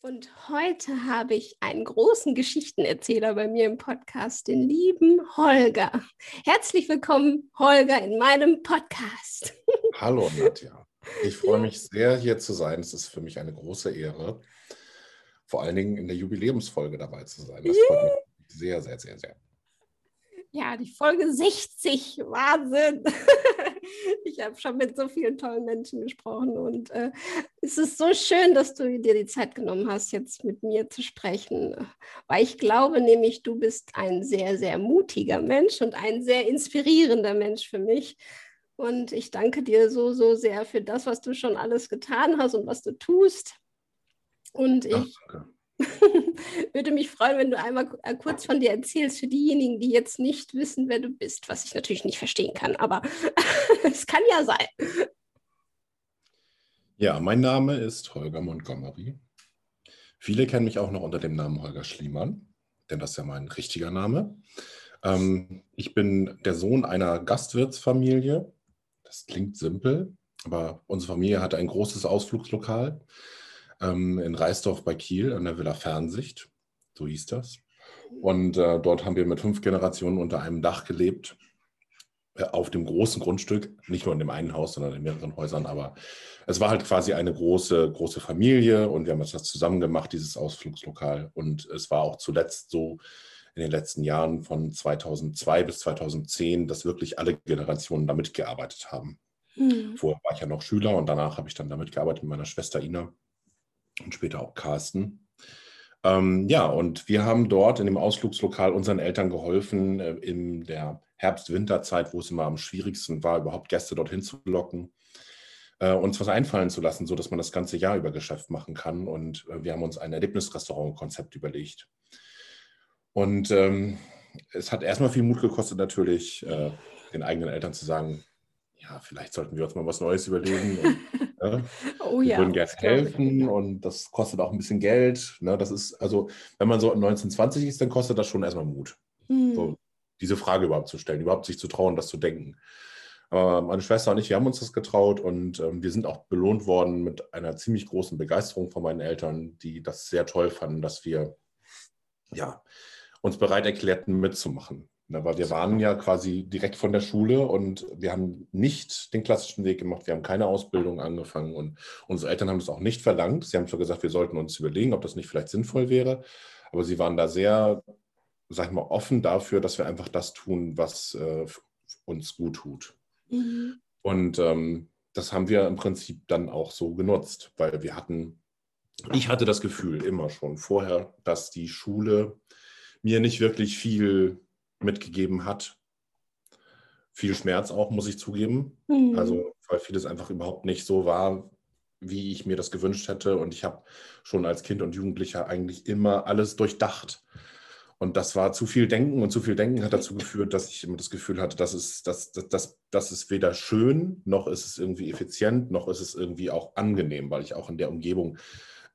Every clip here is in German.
Und heute habe ich einen großen Geschichtenerzähler bei mir im Podcast, den lieben Holger. Herzlich willkommen, Holger, in meinem Podcast. Hallo, Nadja. Ich freue mich sehr, hier zu sein. Es ist für mich eine große Ehre, vor allen Dingen in der Jubiläumsfolge dabei zu sein. Das freut mich sehr, sehr, sehr, sehr. Ja, die Folge 60. Wahnsinn. Ich habe schon mit so vielen tollen Menschen gesprochen und äh, es ist so schön, dass du dir die Zeit genommen hast, jetzt mit mir zu sprechen, weil ich glaube nämlich, du bist ein sehr, sehr mutiger Mensch und ein sehr inspirierender Mensch für mich. Und ich danke dir so, so sehr für das, was du schon alles getan hast und was du tust. Und ich. Ach, Würde mich freuen, wenn du einmal äh, kurz von dir erzählst, für diejenigen, die jetzt nicht wissen, wer du bist, was ich natürlich nicht verstehen kann, aber es kann ja sein. Ja, mein Name ist Holger Montgomery. Viele kennen mich auch noch unter dem Namen Holger Schliemann, denn das ist ja mein richtiger Name. Ähm, ich bin der Sohn einer Gastwirtsfamilie. Das klingt simpel, aber unsere Familie hatte ein großes Ausflugslokal ähm, in Reisdorf bei Kiel an der Villa Fernsicht, so hieß das. Und äh, dort haben wir mit fünf Generationen unter einem Dach gelebt, äh, auf dem großen Grundstück, nicht nur in dem einen Haus, sondern in mehreren Häusern. Aber es war halt quasi eine große, große Familie und wir haben das zusammen gemacht, dieses Ausflugslokal. Und es war auch zuletzt so in den letzten Jahren von 2002 bis 2010, dass wirklich alle Generationen damit gearbeitet haben. Mhm. Vorher war ich ja noch Schüler und danach habe ich dann damit gearbeitet mit meiner Schwester Ina und später auch Carsten. Ähm, ja, und wir haben dort in dem Ausflugslokal unseren Eltern geholfen, äh, in der Herbst-Winterzeit, wo es immer am schwierigsten war, überhaupt Gäste dorthin zu locken, äh, uns was einfallen zu lassen, sodass man das ganze Jahr über Geschäft machen kann. Und äh, wir haben uns ein Erlebnisrestaurant-Konzept überlegt. Und ähm, es hat erstmal viel Mut gekostet, natürlich äh, den eigenen Eltern zu sagen, ja, vielleicht sollten wir uns mal was Neues überlegen. Und, ne? oh, wir ja, würden gerne helfen und das kostet auch ein bisschen Geld. Ne? Das ist, also, wenn man so 1920 ist, dann kostet das schon erstmal Mut. Hm. So, diese Frage überhaupt zu stellen, überhaupt sich zu trauen, das zu denken. Aber meine Schwester und ich, wir haben uns das getraut und ähm, wir sind auch belohnt worden mit einer ziemlich großen Begeisterung von meinen Eltern, die das sehr toll fanden, dass wir ja, uns bereit erklärten, mitzumachen. Na, weil wir waren ja quasi direkt von der Schule und wir haben nicht den klassischen Weg gemacht. Wir haben keine Ausbildung angefangen und unsere Eltern haben es auch nicht verlangt. Sie haben zwar gesagt, wir sollten uns überlegen, ob das nicht vielleicht sinnvoll wäre, aber sie waren da sehr, sag ich mal, offen dafür, dass wir einfach das tun, was äh, uns gut tut. Mhm. Und ähm, das haben wir im Prinzip dann auch so genutzt, weil wir hatten, ich hatte das Gefühl immer schon vorher, dass die Schule mir nicht wirklich viel mitgegeben hat. Viel Schmerz auch, muss ich zugeben. Mhm. Also, weil vieles einfach überhaupt nicht so war, wie ich mir das gewünscht hätte. Und ich habe schon als Kind und Jugendlicher eigentlich immer alles durchdacht. Und das war zu viel Denken und zu viel Denken hat dazu geführt, dass ich immer das Gefühl hatte, das ist, das, das, das, das ist weder schön, noch ist es irgendwie effizient, noch ist es irgendwie auch angenehm, weil ich auch in der Umgebung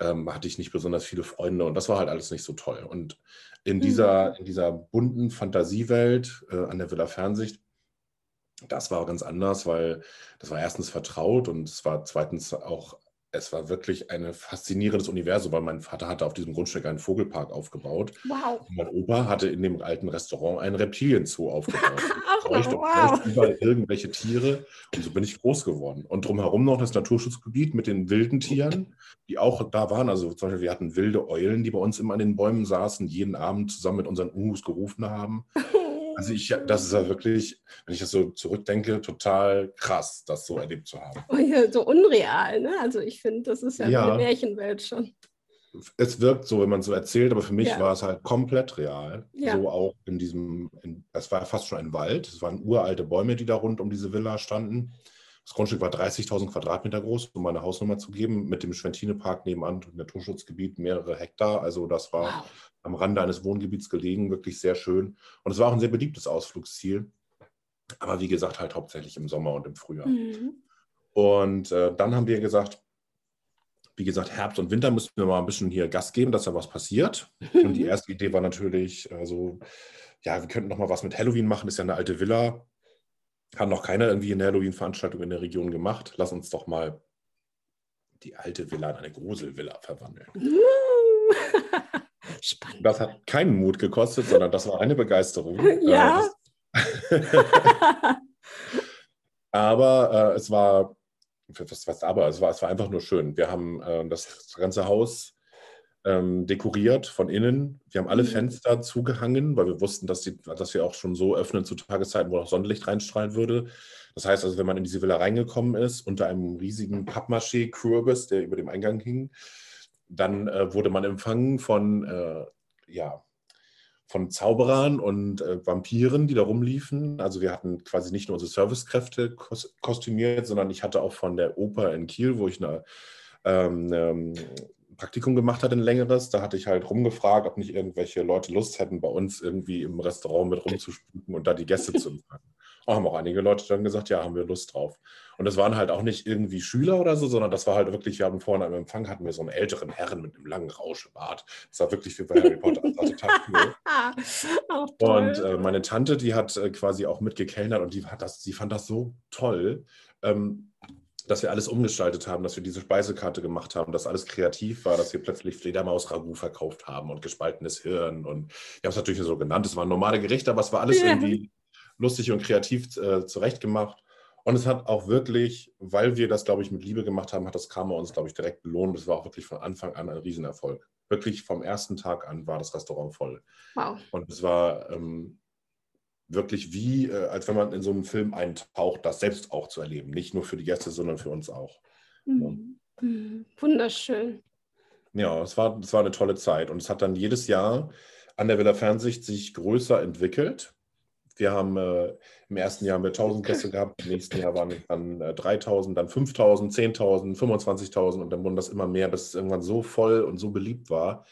ähm, hatte ich nicht besonders viele Freunde und das war halt alles nicht so toll. Und in dieser, mhm. in dieser bunten Fantasiewelt äh, an der Villa Fernsicht, das war ganz anders, weil das war erstens vertraut und es war zweitens auch es war wirklich ein faszinierendes Universum, weil mein Vater hatte auf diesem Grundstück einen Vogelpark aufgebaut. Wow. Und mein Opa hatte in dem alten Restaurant einen Reptilienzoo aufgebaut. Ach, bräuchte, wow. überall irgendwelche Tiere. Und so bin ich groß geworden. Und drumherum noch das Naturschutzgebiet mit den wilden Tieren, die auch da waren. Also zum Beispiel, wir hatten wilde Eulen, die bei uns immer an den Bäumen saßen, jeden Abend zusammen mit unseren Ungus gerufen haben. Also ich, das ist ja wirklich, wenn ich das so zurückdenke, total krass, das so erlebt zu haben. Oh ja, so unreal, ne? Also ich finde, das ist ja, ja, eine Märchenwelt schon. Es wirkt so, wenn man so erzählt, aber für mich ja. war es halt komplett real. Ja. So auch in diesem, in, es war fast schon ein Wald, es waren uralte Bäume, die da rund um diese Villa standen. Das Grundstück war 30.000 Quadratmeter groß, um meine Hausnummer zu geben, mit dem Schwentine-Park nebenan, Naturschutzgebiet, mehrere Hektar. Also das war wow. am Rande eines Wohngebiets gelegen, wirklich sehr schön. Und es war auch ein sehr beliebtes Ausflugsziel. Aber wie gesagt, halt hauptsächlich im Sommer und im Frühjahr. Mhm. Und äh, dann haben wir gesagt, wie gesagt, Herbst und Winter müssen wir mal ein bisschen hier Gas geben, dass da was passiert. Und die erste Idee war natürlich, also, ja, wir könnten noch mal was mit Halloween machen, das ist ja eine alte Villa. Hat noch keiner irgendwie eine Halloween-Veranstaltung in der Region gemacht. Lass uns doch mal die alte Villa in eine Gruselvilla verwandeln. Spannend. Das hat keinen Mut gekostet, sondern das war eine Begeisterung. Ja. Äh, aber äh, es war was, was aber, es war, es war einfach nur schön. Wir haben äh, das ganze Haus ähm, dekoriert von innen. Wir haben alle mhm. Fenster zugehangen, weil wir wussten, dass, die, dass wir auch schon so öffnen zu Tageszeiten, wo auch Sonnenlicht reinstrahlen würde. Das heißt also, wenn man in diese Villa reingekommen ist, unter einem riesigen Pappmaché-Kürbis, der über dem Eingang hing, dann äh, wurde man empfangen von äh, ja, von Zauberern und äh, Vampiren, die da rumliefen. Also wir hatten quasi nicht nur unsere Servicekräfte kos kostümiert, sondern ich hatte auch von der Oper in Kiel, wo ich eine, ähm, ein Praktikum gemacht hatte, ein längeres, da hatte ich halt rumgefragt, ob nicht irgendwelche Leute Lust hätten, bei uns irgendwie im Restaurant mit rumzuspuken und da die Gäste zu empfangen. Auch haben auch einige Leute dann gesagt, ja, haben wir Lust drauf. Und das waren halt auch nicht irgendwie Schüler oder so, sondern das war halt wirklich, wir haben vorne am Empfang hatten wir so einen älteren Herren mit einem langen Rauschebart. Das war wirklich wie bei Harry Potter. Das war total cool. und äh, meine Tante, die hat äh, quasi auch mitgekellnert und die hat das, sie fand das so toll. Ähm, dass wir alles umgestaltet haben, dass wir diese Speisekarte gemacht haben, dass alles kreativ war, dass wir plötzlich Fledermaus-Ragout verkauft haben und gespaltenes Hirn. Und ich habe es natürlich so genannt, es waren normale Gerichte, aber es war alles ja. irgendwie lustig und kreativ äh, zurechtgemacht. Und es hat auch wirklich, weil wir das, glaube ich, mit Liebe gemacht haben, hat das Karma uns, glaube ich, direkt belohnt. Es war auch wirklich von Anfang an ein Riesenerfolg. Wirklich vom ersten Tag an war das Restaurant voll. Wow. Und es war ähm, wirklich wie, äh, als wenn man in so einen Film eintaucht, das selbst auch zu erleben. Nicht nur für die Gäste, sondern für uns auch. Mhm. Ja. Wunderschön. Ja, es war, es war eine tolle Zeit. Und es hat dann jedes Jahr an der Villa Fernsicht sich größer entwickelt. Wir haben äh, im ersten Jahr haben wir 1000 Gäste gehabt, im nächsten Jahr waren es dann äh, 3000, dann 5000, 10.000, 25.000 und dann wurden das immer mehr, bis es irgendwann so voll und so beliebt war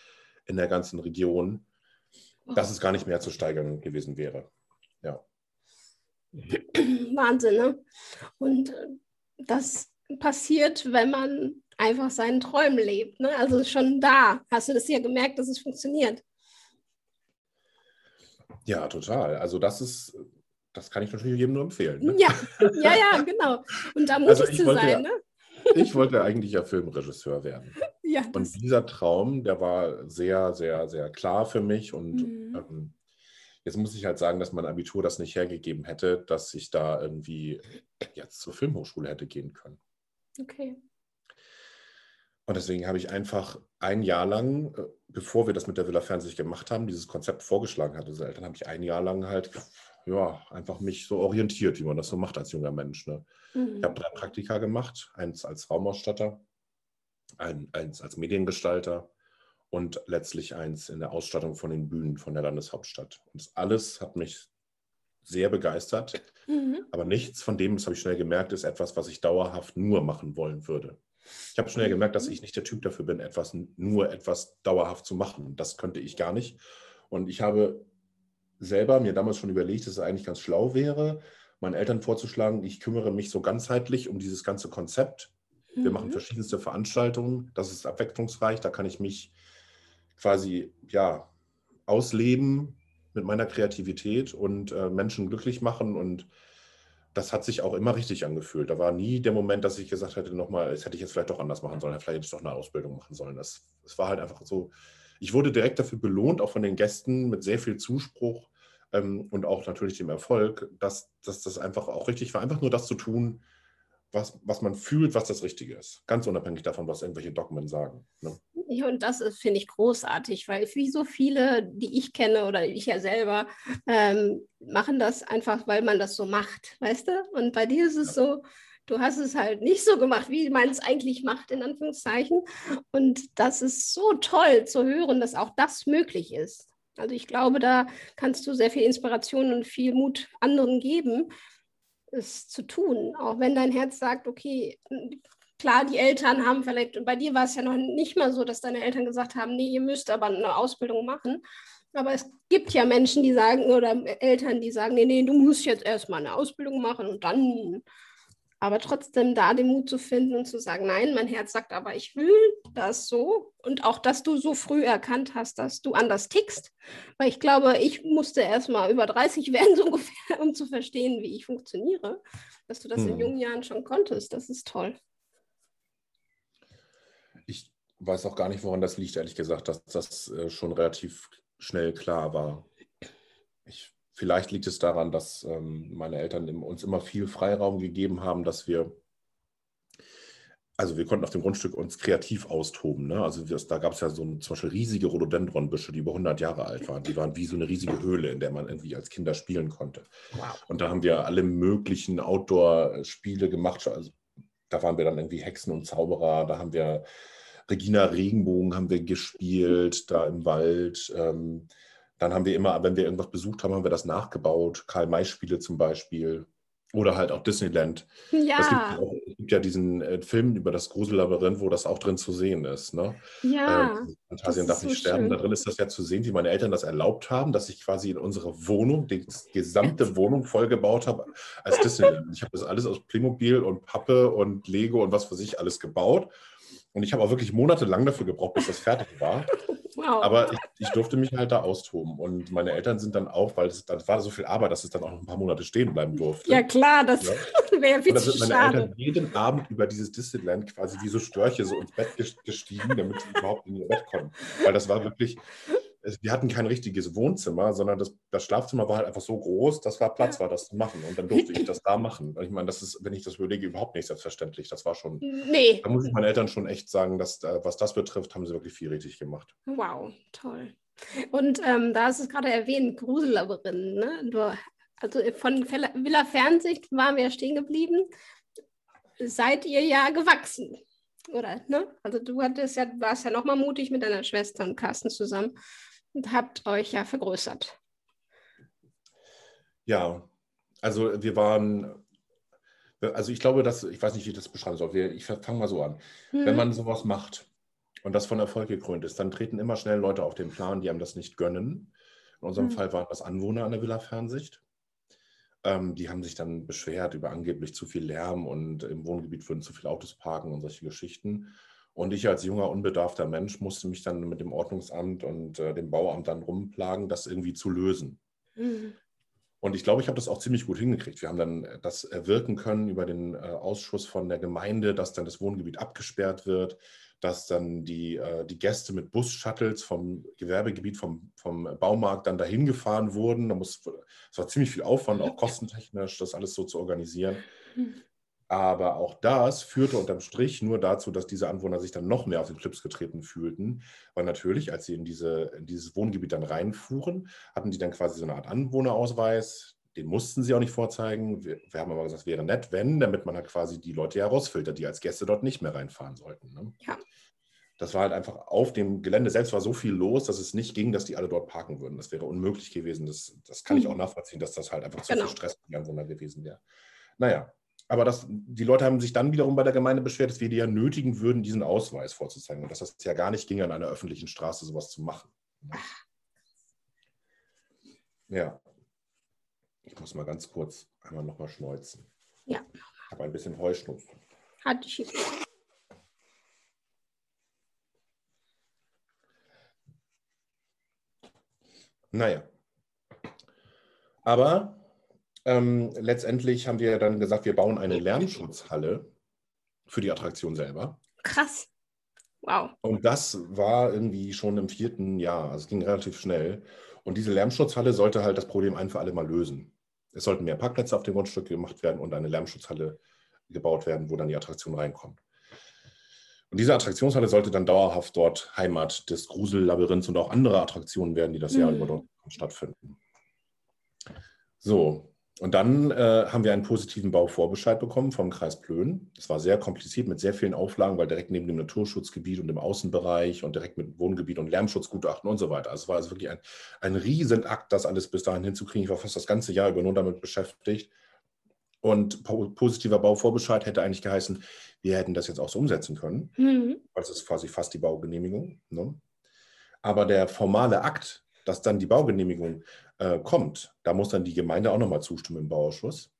in der ganzen Region, dass es gar nicht mehr zu steigern gewesen wäre. Wahnsinn, ne? Und äh, das passiert, wenn man einfach seinen Träumen lebt. Ne? Also schon da hast du das ja gemerkt, dass es funktioniert. Ja, total. Also das ist, das kann ich natürlich jedem nur empfehlen. Ne? Ja, ja, ja, genau. Und da muss also ich zu sein, ja, ne? Ich wollte eigentlich ja Filmregisseur werden. Ja, und dieser Traum, der war sehr, sehr, sehr klar für mich. Und mhm. ähm, jetzt muss ich halt sagen, dass mein Abitur das nicht hergegeben hätte, dass ich da irgendwie jetzt zur Filmhochschule hätte gehen können. Okay. Und deswegen habe ich einfach ein Jahr lang, äh, bevor wir das mit der Villa Fernseh gemacht haben, dieses Konzept vorgeschlagen hatte, so Eltern, habe ich ein Jahr lang halt ja, einfach mich so orientiert, wie man das so macht als junger Mensch. Ne? Mhm. Ich habe drei Praktika gemacht, eins als Raumausstatter, ein, eins als Mediengestalter und letztlich eins in der Ausstattung von den Bühnen von der Landeshauptstadt. Und das alles hat mich sehr begeistert, mhm. aber nichts von dem, das habe ich schnell gemerkt, ist etwas, was ich dauerhaft nur machen wollen würde. Ich habe schnell gemerkt, dass ich nicht der Typ dafür bin, etwas nur etwas dauerhaft zu machen. Das könnte ich gar nicht. Und ich habe selber mir damals schon überlegt, dass es eigentlich ganz schlau wäre, meinen Eltern vorzuschlagen, ich kümmere mich so ganzheitlich um dieses ganze Konzept. Wir mhm. machen verschiedenste Veranstaltungen, das ist abwechslungsreich, da kann ich mich quasi ja ausleben mit meiner Kreativität und äh, Menschen glücklich machen und das hat sich auch immer richtig angefühlt. Da war nie der Moment, dass ich gesagt hätte, nochmal, das hätte ich jetzt vielleicht doch anders machen sollen, vielleicht hätte ich doch eine Ausbildung machen sollen. Das, das war halt einfach so. Ich wurde direkt dafür belohnt, auch von den Gästen mit sehr viel Zuspruch ähm, und auch natürlich dem Erfolg, dass, dass das einfach auch richtig war, einfach nur das zu tun, was, was man fühlt, was das Richtige ist. Ganz unabhängig davon, was irgendwelche Dogmen sagen. Ne? Ja, und das finde ich großartig, weil wie so viele, die ich kenne oder ich ja selber, ähm, machen das einfach, weil man das so macht, weißt du? Und bei dir ist es so, du hast es halt nicht so gemacht, wie man es eigentlich macht, in Anführungszeichen. Und das ist so toll zu hören, dass auch das möglich ist. Also ich glaube, da kannst du sehr viel Inspiration und viel Mut anderen geben, es zu tun. Auch wenn dein Herz sagt, okay, klar, die Eltern haben vielleicht, bei dir war es ja noch nicht mal so, dass deine Eltern gesagt haben, nee, ihr müsst aber eine Ausbildung machen. Aber es gibt ja Menschen, die sagen, oder Eltern, die sagen, nee, nee, du musst jetzt erstmal eine Ausbildung machen und dann. Aber trotzdem da den Mut zu finden und zu sagen, nein, mein Herz sagt aber, ich will das so. Und auch, dass du so früh erkannt hast, dass du anders tickst. Weil ich glaube, ich musste erstmal über 30 werden, so ungefähr, um zu verstehen, wie ich funktioniere. Dass du das hm. in jungen Jahren schon konntest, das ist toll. Weiß auch gar nicht, woran das liegt, ehrlich gesagt, dass das äh, schon relativ schnell klar war. Ich, vielleicht liegt es daran, dass ähm, meine Eltern uns immer viel Freiraum gegeben haben, dass wir, also wir konnten auf dem Grundstück uns kreativ austoben. Ne? Also das, da gab es ja so ein, zum Beispiel riesige Rhododendronbüsche, die über 100 Jahre alt waren. Die waren wie so eine riesige Höhle, in der man irgendwie als Kinder spielen konnte. Wow. Und da haben wir alle möglichen Outdoor-Spiele gemacht. Also da waren wir dann irgendwie Hexen und Zauberer, da haben wir Regina Regenbogen haben wir gespielt, da im Wald. Ähm, dann haben wir immer, wenn wir irgendwas besucht haben, haben wir das nachgebaut. Karl-May-Spiele zum Beispiel. Oder halt auch Disneyland. Ja. Es gibt, es gibt ja diesen äh, Film über das Grusellabyrinth, wo das auch drin zu sehen ist. Ne? Ja. Äh, Fantasien darf nicht so sterben. Schön. Da drin ist das ja zu sehen, wie meine Eltern das erlaubt haben, dass ich quasi in unsere Wohnung, die gesamte Wohnung vollgebaut habe als Disneyland. Ich habe das alles aus Playmobil und Pappe und Lego und was für sich alles gebaut. Und ich habe auch wirklich monatelang dafür gebraucht, bis das fertig war. Wow. Aber ich, ich, durfte mich halt da austoben. Und meine Eltern sind dann auch, weil es das war so viel Arbeit, dass es dann auch noch ein paar Monate stehen bleiben durfte. Ja, klar, das ja. wäre viel zu schade. meine Eltern jeden Abend über dieses Disneyland quasi wie so Störche so ins Bett gestiegen, damit sie überhaupt in ihr Bett konnten. Weil das war wirklich, wir hatten kein richtiges Wohnzimmer, sondern das, das, Schlafzimmer war halt einfach so groß, dass war Platz war, das zu machen. Und dann durfte ich das da machen. Ich meine, das ist, wenn ich das überlege, überhaupt nicht selbstverständlich. Das war schon. Nee. Da muss ich meinen Eltern schon echt sagen, dass, äh, was das betrifft, haben sie wirklich viel richtig gemacht. Wow, toll. Und ähm, da hast du es gerade erwähnt, Grusellabyrinth. Ne? Du, also von Villa Fernsicht waren wir stehen geblieben. Seid ihr ja gewachsen. Oder, ne? Also du hattest ja, warst ja nochmal mutig mit deiner Schwester und Carsten zusammen und habt euch ja vergrößert. Ja, also wir waren, also ich glaube, dass, ich weiß nicht, wie ich das beschreiben soll. Ich fange mal so an. Hm. Wenn man sowas macht und das von Erfolg gekrönt ist, dann treten immer schnell Leute auf den Plan, die einem das nicht gönnen. In unserem hm. Fall waren das Anwohner an der Villa Fernsicht. Ähm, die haben sich dann beschwert über angeblich zu viel Lärm und im Wohngebiet würden zu viele Autos parken und solche Geschichten. Und ich als junger, unbedarfter Mensch musste mich dann mit dem Ordnungsamt und äh, dem Bauamt dann rumplagen, das irgendwie zu lösen. Mhm. Und ich glaube, ich habe das auch ziemlich gut hingekriegt. Wir haben dann äh, das erwirken können über den äh, Ausschuss von der Gemeinde, dass dann das Wohngebiet abgesperrt wird, dass dann die, äh, die Gäste mit Bus-Shuttles vom Gewerbegebiet, vom, vom Baumarkt dann dahin gefahren wurden. Da muss, es war ziemlich viel Aufwand, auch kostentechnisch, das alles so zu organisieren. Mhm. Aber auch das führte unterm Strich nur dazu, dass diese Anwohner sich dann noch mehr auf den Clips getreten fühlten. Weil natürlich, als sie in, diese, in dieses Wohngebiet dann reinfuhren, hatten die dann quasi so eine Art Anwohnerausweis. Den mussten sie auch nicht vorzeigen. Wir, wir haben aber gesagt, es wäre nett, wenn, damit man halt quasi die Leute herausfiltert, die als Gäste dort nicht mehr reinfahren sollten. Ne? Ja. Das war halt einfach auf dem Gelände selbst war so viel los, dass es nicht ging, dass die alle dort parken würden. Das wäre unmöglich gewesen. Das, das kann ich mhm. auch nachvollziehen, dass das halt einfach zu genau. viel Stress für die Anwohner gewesen wäre. Naja, aber das, die Leute haben sich dann wiederum bei der Gemeinde beschwert, dass wir die ja nötigen würden, diesen Ausweis vorzuzeigen. Und dass das ja gar nicht ging, an einer öffentlichen Straße sowas zu machen. Ja. Ich muss mal ganz kurz einmal nochmal schneuzen. Ja. Ich habe ein bisschen Heuschnupfen. Hat ich. Naja. Aber ähm, letztendlich haben wir dann gesagt, wir bauen eine Lärmschutzhalle für die Attraktion selber. Krass. Wow. Und das war irgendwie schon im vierten Jahr. Also es ging relativ schnell. Und diese Lärmschutzhalle sollte halt das Problem ein für alle Mal lösen. Es sollten mehr Parkplätze auf dem Grundstück gemacht werden und eine Lärmschutzhalle gebaut werden, wo dann die Attraktion reinkommt. Und diese Attraktionshalle sollte dann dauerhaft dort Heimat des Grusellabyrinths und auch andere Attraktionen werden, die das Jahr mhm. über dort stattfinden. So, und dann äh, haben wir einen positiven Bauvorbescheid bekommen vom Kreis Plön. Es war sehr kompliziert mit sehr vielen Auflagen, weil direkt neben dem Naturschutzgebiet und dem Außenbereich und direkt mit Wohngebiet und Lärmschutzgutachten und so weiter. Also es war also wirklich ein, ein Riesenakt, das alles bis dahin hinzukriegen. Ich war fast das ganze Jahr über nur damit beschäftigt. Und positiver Bauvorbescheid hätte eigentlich geheißen, wir hätten das jetzt auch so umsetzen können. Mhm. Das ist quasi fast die Baugenehmigung. Ne? Aber der formale Akt, dass dann die Baugenehmigung äh, kommt, da muss dann die Gemeinde auch nochmal zustimmen im Bauausschuss.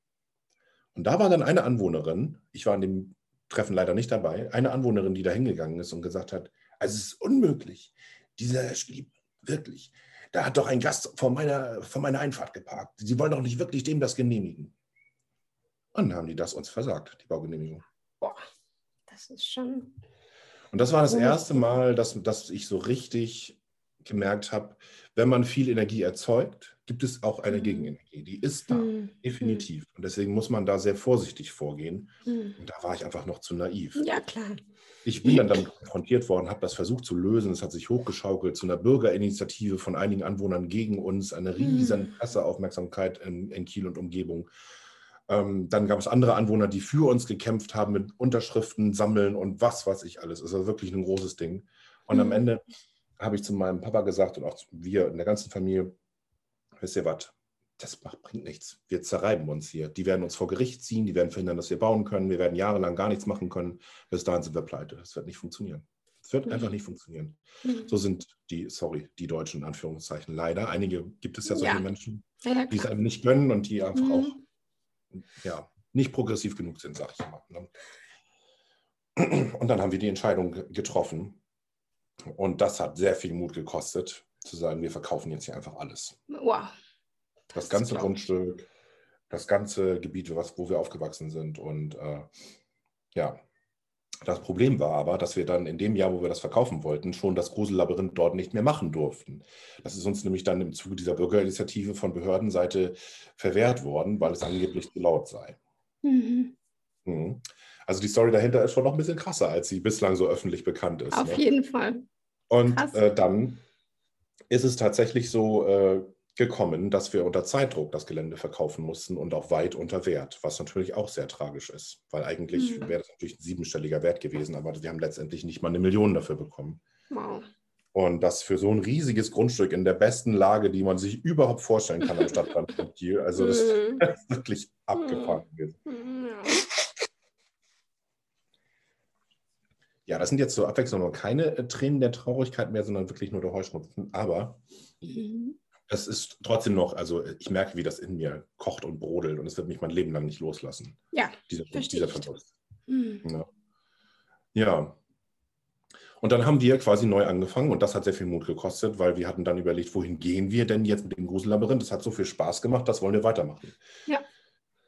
Und da war dann eine Anwohnerin, ich war an dem Treffen leider nicht dabei, eine Anwohnerin, die da hingegangen ist und gesagt hat, also es ist unmöglich, dieser Schlieb, wirklich, da hat doch ein Gast vor meiner, vor meiner Einfahrt geparkt. Sie wollen doch nicht wirklich dem das genehmigen. Und dann haben die das uns versagt, die Baugenehmigung. Boah, das ist schon. Und das war das erste Mal, dass, dass ich so richtig gemerkt habe, wenn man viel Energie erzeugt, gibt es auch eine mhm. Gegenenergie. Die ist da, mhm. definitiv. Und deswegen muss man da sehr vorsichtig vorgehen. Mhm. Und da war ich einfach noch zu naiv. Ja, klar. Ich bin dann damit konfrontiert worden, habe das versucht zu lösen. Es hat sich hochgeschaukelt zu einer Bürgerinitiative von einigen Anwohnern gegen uns, eine riesen mhm. Presseaufmerksamkeit in, in Kiel und Umgebung. Ähm, dann gab es andere Anwohner, die für uns gekämpft haben mit Unterschriften sammeln und was weiß ich alles. Es war wirklich ein großes Ding. Und am mhm. Ende habe ich zu meinem Papa gesagt und auch wir in der ganzen Familie, wisst ihr was, das macht, bringt nichts. Wir zerreiben uns hier. Die werden uns vor Gericht ziehen, die werden verhindern, dass wir bauen können. Wir werden jahrelang gar nichts machen können. Bis dahin sind wir pleite. Das wird nicht funktionieren. Es wird mhm. einfach nicht funktionieren. Mhm. So sind die, sorry, die Deutschen in Anführungszeichen leider. Einige gibt es ja solche ja. Menschen, ja, die es einem nicht gönnen und die einfach mhm. auch ja, nicht progressiv genug sind, sag ich mal. Ne? Und dann haben wir die Entscheidung getroffen. Und das hat sehr viel Mut gekostet, zu sagen, wir verkaufen jetzt hier einfach alles. Wow. Das, das ganze Grundstück, das ganze Gebiet, was, wo wir aufgewachsen sind. Und äh, ja, das Problem war aber, dass wir dann in dem Jahr, wo wir das verkaufen wollten, schon das Grusellabyrinth dort nicht mehr machen durften. Das ist uns nämlich dann im Zuge dieser Bürgerinitiative von Behördenseite verwehrt worden, weil es angeblich zu laut sei. Mhm. Mhm. Also die Story dahinter ist schon noch ein bisschen krasser, als sie bislang so öffentlich bekannt ist. Auf ne? jeden Fall. Und äh, dann ist es tatsächlich so, äh, gekommen, dass wir unter Zeitdruck das Gelände verkaufen mussten und auch weit unter Wert, was natürlich auch sehr tragisch ist, weil eigentlich mhm. wäre das natürlich ein siebenstelliger Wert gewesen, aber wir haben letztendlich nicht mal eine Million dafür bekommen. Wow. Und das für so ein riesiges Grundstück in der besten Lage, die man sich überhaupt vorstellen kann am Stadtrand von Kiel. Also das mhm. ist wirklich abgefahren gewesen. Mhm. Ja, das sind jetzt so Abwechslung keine äh, Tränen der Traurigkeit mehr, sondern wirklich nur der Heuschnupfen. Aber mhm es ist trotzdem noch, also ich merke, wie das in mir kocht und brodelt und es wird mich mein Leben lang nicht loslassen. Ja, dieser, dieser Verlust. Mhm. Ja. ja. Und dann haben wir quasi neu angefangen und das hat sehr viel Mut gekostet, weil wir hatten dann überlegt, wohin gehen wir denn jetzt mit dem Grusellabyrinth? Das hat so viel Spaß gemacht, das wollen wir weitermachen. Ja.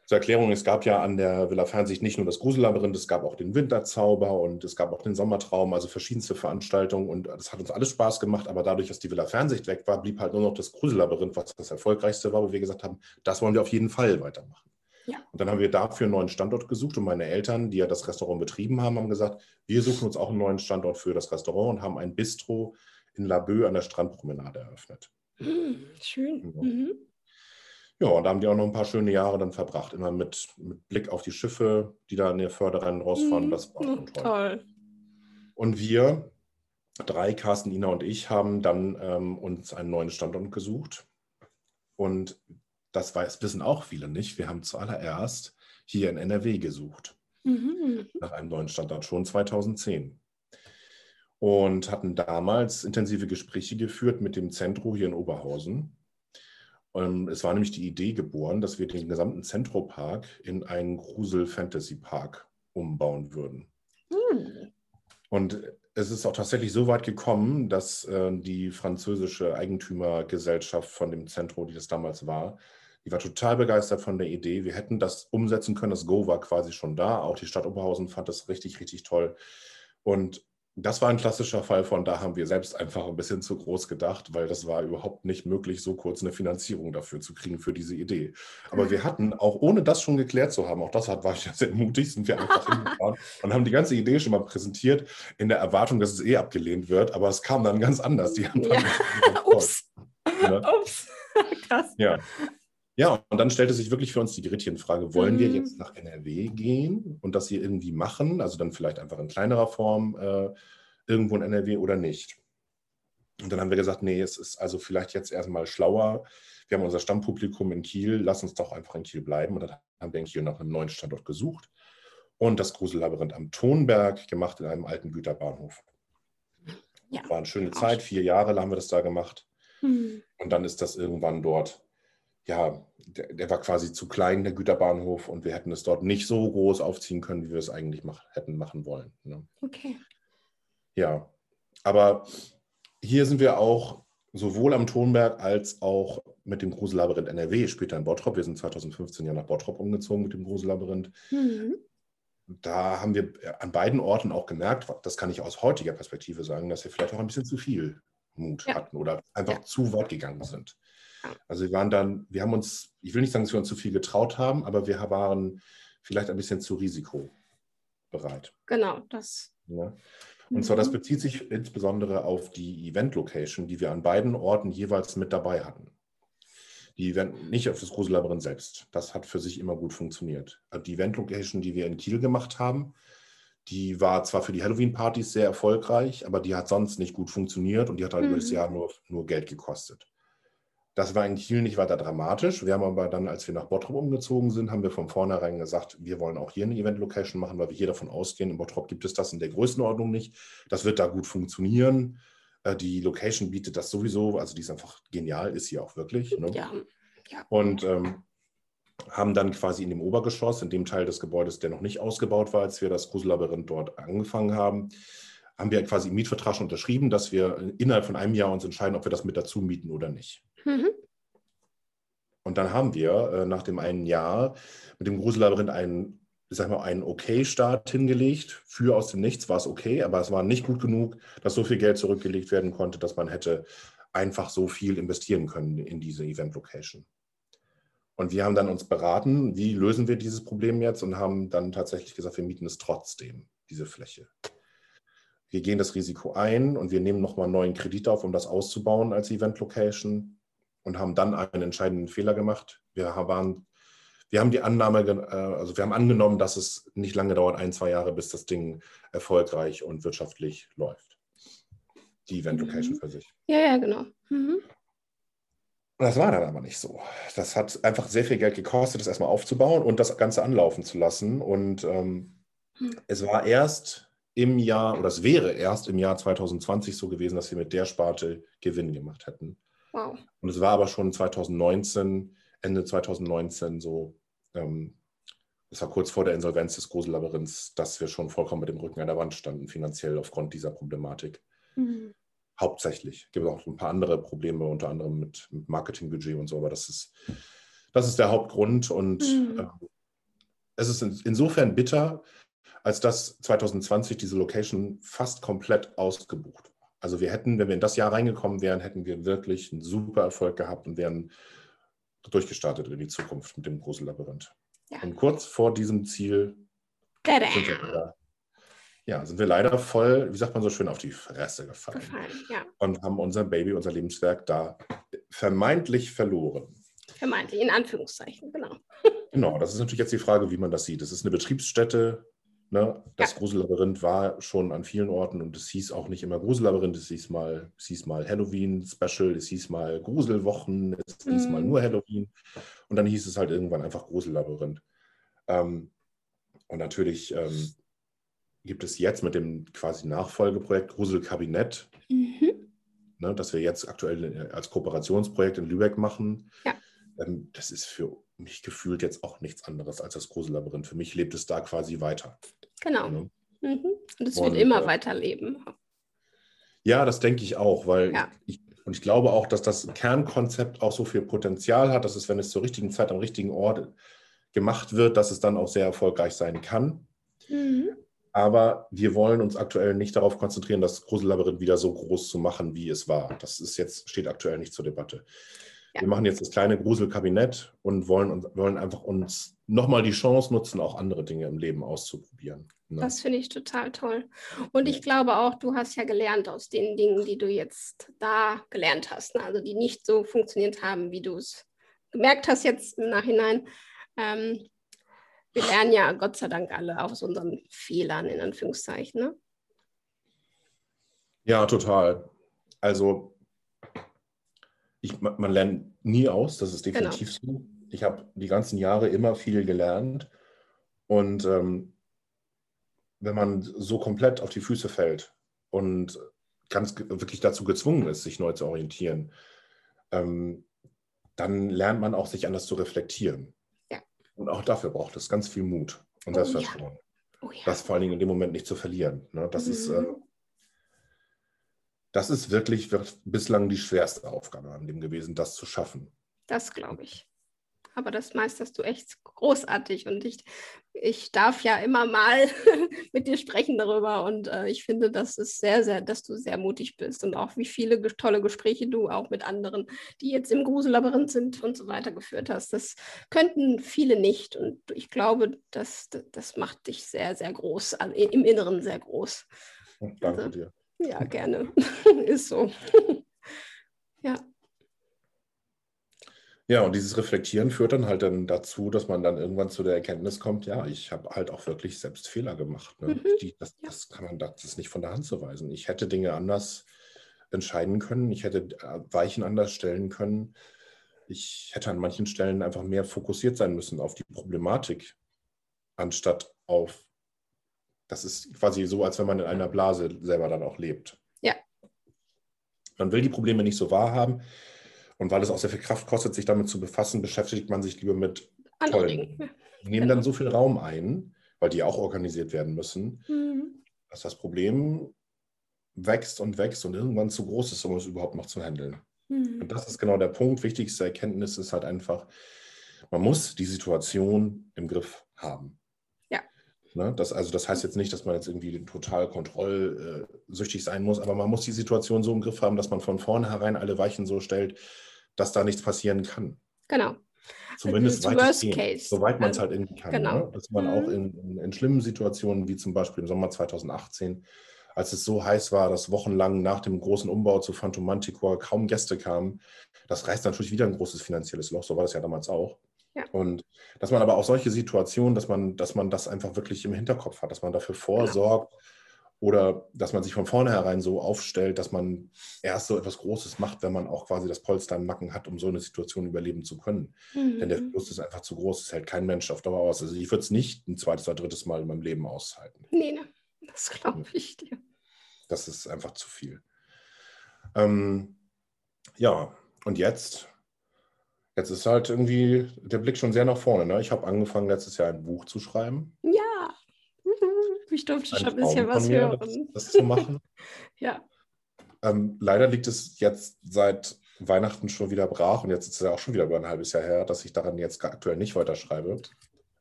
Zur Erklärung, es gab ja an der Villa Fernsicht nicht nur das Grusellabyrinth, es gab auch den Winterzauber und es gab auch den Sommertraum, also verschiedenste Veranstaltungen und das hat uns alles Spaß gemacht, aber dadurch, dass die Villa Fernsicht weg war, blieb halt nur noch das Grusellabyrinth, was das erfolgreichste war, wo wir gesagt haben, das wollen wir auf jeden Fall weitermachen. Ja. Und dann haben wir dafür einen neuen Standort gesucht und meine Eltern, die ja das Restaurant betrieben haben, haben gesagt, wir suchen uns auch einen neuen Standort für das Restaurant und haben ein Bistro in Laboe an der Strandpromenade eröffnet. Hm, schön. Ja. Mhm. Ja, und da haben die auch noch ein paar schöne Jahre dann verbracht, immer mit, mit Blick auf die Schiffe, die da in der Förderrennen rausfahren. Mhm. Das war schon toll. toll. Und wir, drei, Carsten, Ina und ich, haben dann ähm, uns einen neuen Standort gesucht. Und das weiß, wissen auch viele nicht. Wir haben zuallererst hier in NRW gesucht. Mhm. Nach einem neuen Standort, schon 2010. Und hatten damals intensive Gespräche geführt mit dem Zentrum hier in Oberhausen es war nämlich die Idee geboren, dass wir den gesamten Zentropark in einen Grusel-Fantasy-Park umbauen würden. Hm. Und es ist auch tatsächlich so weit gekommen, dass äh, die französische Eigentümergesellschaft von dem Zentrum, die das damals war, die war total begeistert von der Idee. Wir hätten das umsetzen können. Das Go war quasi schon da. Auch die Stadt Oberhausen fand das richtig, richtig toll. Und das war ein klassischer Fall von, da haben wir selbst einfach ein bisschen zu groß gedacht, weil das war überhaupt nicht möglich, so kurz eine Finanzierung dafür zu kriegen für diese Idee. Aber wir hatten, auch ohne das schon geklärt zu haben, auch das hat, war ich ja sehr mutig, sind wir einfach hingefahren und haben die ganze Idee schon mal präsentiert, in der Erwartung, dass es eh abgelehnt wird. Aber es kam dann ganz anders. Die haben dann ja. Ups. Ja. Ups. Krass. Ja. Ja, und dann stellte sich wirklich für uns die Gretchenfrage, wollen mhm. wir jetzt nach NRW gehen und das hier irgendwie machen, also dann vielleicht einfach in kleinerer Form äh, irgendwo in NRW oder nicht? Und dann haben wir gesagt, nee, es ist also vielleicht jetzt erstmal schlauer. Wir haben unser Stammpublikum in Kiel, lass uns doch einfach in Kiel bleiben. Und dann haben wir in Kiel nach einem neuen Standort gesucht und das Grusellabyrinth am Tonberg gemacht in einem alten Güterbahnhof. Ja. War eine schöne Zeit, vier Jahre lang haben wir das da gemacht. Mhm. Und dann ist das irgendwann dort, ja, der, der, war quasi zu klein, der Güterbahnhof, und wir hätten es dort nicht so groß aufziehen können, wie wir es eigentlich mach, hätten machen wollen. Ne? Okay. Ja, aber hier sind wir auch sowohl am Tonberg als auch mit dem Grusellabyrinth NRW, später in Bottrop. Wir sind 2015 ja nach Bottrop umgezogen mit dem Grusellabyrinth. Mhm da haben wir an beiden Orten auch gemerkt, das kann ich aus heutiger Perspektive sagen, dass wir vielleicht auch ein bisschen zu viel Mut ja. hatten oder einfach ja. zu weit gegangen sind. Also wir waren dann, wir haben uns, ich will nicht sagen, dass wir uns zu viel getraut haben, aber wir waren vielleicht ein bisschen zu risikobereit. Genau, das. Ja. Und mhm. zwar, das bezieht sich insbesondere auf die Event-Location, die wir an beiden Orten jeweils mit dabei hatten. Die Event, nicht auf das große Labyrinth selbst. Das hat für sich immer gut funktioniert. Die Event-Location, die wir in Kiel gemacht haben, die war zwar für die Halloween-Partys sehr erfolgreich, aber die hat sonst nicht gut funktioniert und die hat halt mhm. über das mhm. Jahr nur, nur Geld gekostet. Das war in Kiel nicht weiter dramatisch. Wir haben aber dann, als wir nach Bottrop umgezogen sind, haben wir von vornherein gesagt, wir wollen auch hier eine Event-Location machen, weil wir hier davon ausgehen, in Bottrop gibt es das in der Größenordnung nicht. Das wird da gut funktionieren. Äh, die Location bietet das sowieso, also die ist einfach genial, ist sie auch wirklich. Ne? Ja. ja. Und ähm, haben dann quasi in dem Obergeschoss, in dem Teil des Gebäudes, der noch nicht ausgebaut war, als wir das Grusellabyrinth dort angefangen haben, haben wir quasi im Mietvertrag schon unterschrieben, dass wir innerhalb von einem Jahr uns entscheiden, ob wir das mit dazu mieten oder nicht. Mhm. Und dann haben wir äh, nach dem einen Jahr mit dem Grusellabyrinth einen ich sag mal, einen Okay-Start hingelegt. Für aus dem Nichts war es okay, aber es war nicht gut genug, dass so viel Geld zurückgelegt werden konnte, dass man hätte einfach so viel investieren können in diese Event-Location. Und wir haben dann uns beraten, wie lösen wir dieses Problem jetzt und haben dann tatsächlich gesagt, wir mieten es trotzdem, diese Fläche. Wir gehen das Risiko ein und wir nehmen nochmal einen neuen Kredit auf, um das auszubauen als Event-Location und haben dann einen entscheidenden Fehler gemacht. Wir waren wir haben die Annahme, äh, also wir haben angenommen, dass es nicht lange dauert, ein, zwei Jahre, bis das Ding erfolgreich und wirtschaftlich läuft. Die Event Location mhm. für sich. Ja, ja, genau. Mhm. Das war dann aber nicht so. Das hat einfach sehr viel Geld gekostet, das erstmal aufzubauen und das Ganze anlaufen zu lassen. Und ähm, mhm. es war erst im Jahr, oder es wäre erst im Jahr 2020 so gewesen, dass wir mit der Sparte Gewinn gemacht hätten. Wow. Und es war aber schon 2019 Ende 2019 so, ähm, das war kurz vor der Insolvenz des Grusellabyrinths, dass wir schon vollkommen mit dem Rücken an der Wand standen, finanziell aufgrund dieser Problematik. Mhm. Hauptsächlich. Es gibt auch ein paar andere Probleme, unter anderem mit, mit Marketingbudget und so, aber das ist, das ist der Hauptgrund und mhm. äh, es ist in, insofern bitter, als dass 2020 diese Location fast komplett ausgebucht. Also wir hätten, wenn wir in das Jahr reingekommen wären, hätten wir wirklich einen super Erfolg gehabt und wären durchgestartet in die Zukunft mit dem großen Labyrinth. Ja. Und kurz vor diesem Ziel sind wir, leider, ja, sind wir leider voll, wie sagt man so schön, auf die Fresse gefallen. gefallen ja. Und haben unser Baby, unser Lebenswerk da vermeintlich verloren. Vermeintlich, in Anführungszeichen, genau. Genau, das ist natürlich jetzt die Frage, wie man das sieht. Es ist eine Betriebsstätte, Ne? Das ja. Grusellabyrinth war schon an vielen Orten und es hieß auch nicht immer Grusellabyrinth, es hieß mal, es hieß mal Halloween-Special, es hieß mal Gruselwochen, es mhm. hieß mal mhm. nur Halloween und dann hieß es halt irgendwann einfach Grusellabyrinth. Ähm, und natürlich ähm, gibt es jetzt mit dem quasi Nachfolgeprojekt Gruselkabinett, mhm. ne, das wir jetzt aktuell als Kooperationsprojekt in Lübeck machen. Ja. Ähm, das ist für mich gefühlt jetzt auch nichts anderes als das Grusellabyrinth. Für mich lebt es da quasi weiter. Genau. Mhm. Und es wird immer äh, weiterleben. Ja, das denke ich auch, weil ja. ich, und ich glaube auch, dass das Kernkonzept auch so viel Potenzial hat, dass es, wenn es zur richtigen Zeit am richtigen Ort gemacht wird, dass es dann auch sehr erfolgreich sein kann. Mhm. Aber wir wollen uns aktuell nicht darauf konzentrieren, das Grusellabyrinth wieder so groß zu machen, wie es war. Das ist jetzt, steht aktuell nicht zur Debatte. Ja. Wir machen jetzt das kleine Gruselkabinett und wollen, wollen einfach uns nochmal die Chance nutzen, auch andere Dinge im Leben auszuprobieren. Ne? Das finde ich total toll. Und ich glaube auch, du hast ja gelernt aus den Dingen, die du jetzt da gelernt hast, ne? also die nicht so funktioniert haben, wie du es gemerkt hast jetzt im Nachhinein. Ähm, wir lernen ja Gott sei Dank alle aus unseren Fehlern, in Anführungszeichen. Ne? Ja, total. Also, ich, man lernt nie aus, das ist definitiv genau. so. Ich habe die ganzen Jahre immer viel gelernt. Und ähm, wenn man so komplett auf die Füße fällt und ganz wirklich dazu gezwungen ist, sich neu zu orientieren, ähm, dann lernt man auch, sich anders zu reflektieren. Ja. Und auch dafür braucht es ganz viel Mut und oh, Selbstvertrauen. Ja. Oh, ja. Das vor allen Dingen in dem Moment nicht zu verlieren. Ne? Das, mhm. ist, äh, das ist wirklich bislang die schwerste Aufgabe an dem gewesen, das zu schaffen. Das glaube ich aber das meisterst du echt großartig. Und ich, ich darf ja immer mal mit dir sprechen darüber. Und äh, ich finde, das ist sehr, sehr, dass du sehr mutig bist und auch wie viele tolle Gespräche du auch mit anderen, die jetzt im Grusellabyrinth sind und so weiter geführt hast. Das könnten viele nicht. Und ich glaube, das, das macht dich sehr, sehr groß, also im Inneren sehr groß. Danke also, dir. Ja, gerne. ist so. ja. Ja, und dieses Reflektieren führt dann halt dann dazu, dass man dann irgendwann zu der Erkenntnis kommt, ja, ich habe halt auch wirklich selbst Fehler gemacht. Ne? Mhm. Die, das, ja. das, kann man das ist nicht von der Hand zu weisen. Ich hätte Dinge anders entscheiden können, ich hätte äh, Weichen anders stellen können. Ich hätte an manchen Stellen einfach mehr fokussiert sein müssen auf die Problematik, anstatt auf, das ist quasi so, als wenn man in einer Blase selber dann auch lebt. Ja. Man will die Probleme nicht so wahrhaben. Und weil es auch sehr viel Kraft kostet, sich damit zu befassen, beschäftigt man sich lieber mit tollen. Die nehmen dann so viel Raum ein, weil die auch organisiert werden müssen, mhm. dass das Problem wächst und wächst und irgendwann zu groß ist, um es überhaupt noch zu handeln. Mhm. Und das ist genau der Punkt. Wichtigste Erkenntnis ist halt einfach, man muss die Situation im Griff haben. Ne? Das, also das heißt jetzt nicht, dass man jetzt irgendwie total kontrollsüchtig sein muss, aber man muss die Situation so im Griff haben, dass man von vornherein alle Weichen so stellt, dass da nichts passieren kann. Genau. Zumindest weitestgehend, soweit man es halt irgendwie kann. Genau. Ne? Dass man mhm. auch in, in, in, schlimmen Situationen, wie zum Beispiel im Sommer 2018, als es so heiß war, dass wochenlang nach dem großen Umbau zu Phantom Manticore kaum Gäste kamen, das reißt natürlich wieder ein großes finanzielles Loch, so war das ja damals auch. Ja. Und dass man aber auch solche Situationen, dass man, dass man das einfach wirklich im Hinterkopf hat, dass man dafür genau. vorsorgt, genau oder dass man sich von vornherein so aufstellt, dass man erst so etwas Großes macht, wenn man auch quasi das Polster im Nacken hat, um so eine Situation überleben zu können. Mhm. Denn der Verlust ist einfach zu groß, es hält kein Mensch auf Dauer aus. Also ich würde es nicht ein zweites oder drittes Mal in meinem Leben aushalten. Nee, ne? das glaube ich dir. Das ist einfach zu viel. Ähm, ja, und jetzt? Jetzt ist halt irgendwie der Blick schon sehr nach vorne. Ne? Ich habe angefangen, letztes Jahr ein Buch zu schreiben. Ja, ich durfte schon ein bisschen was mir, hören. Das, das, zu machen. ja. Ähm, leider liegt es jetzt seit Weihnachten schon wieder brach und jetzt ist es ja auch schon wieder über ein halbes Jahr her, dass ich daran jetzt aktuell nicht weiterschreibe.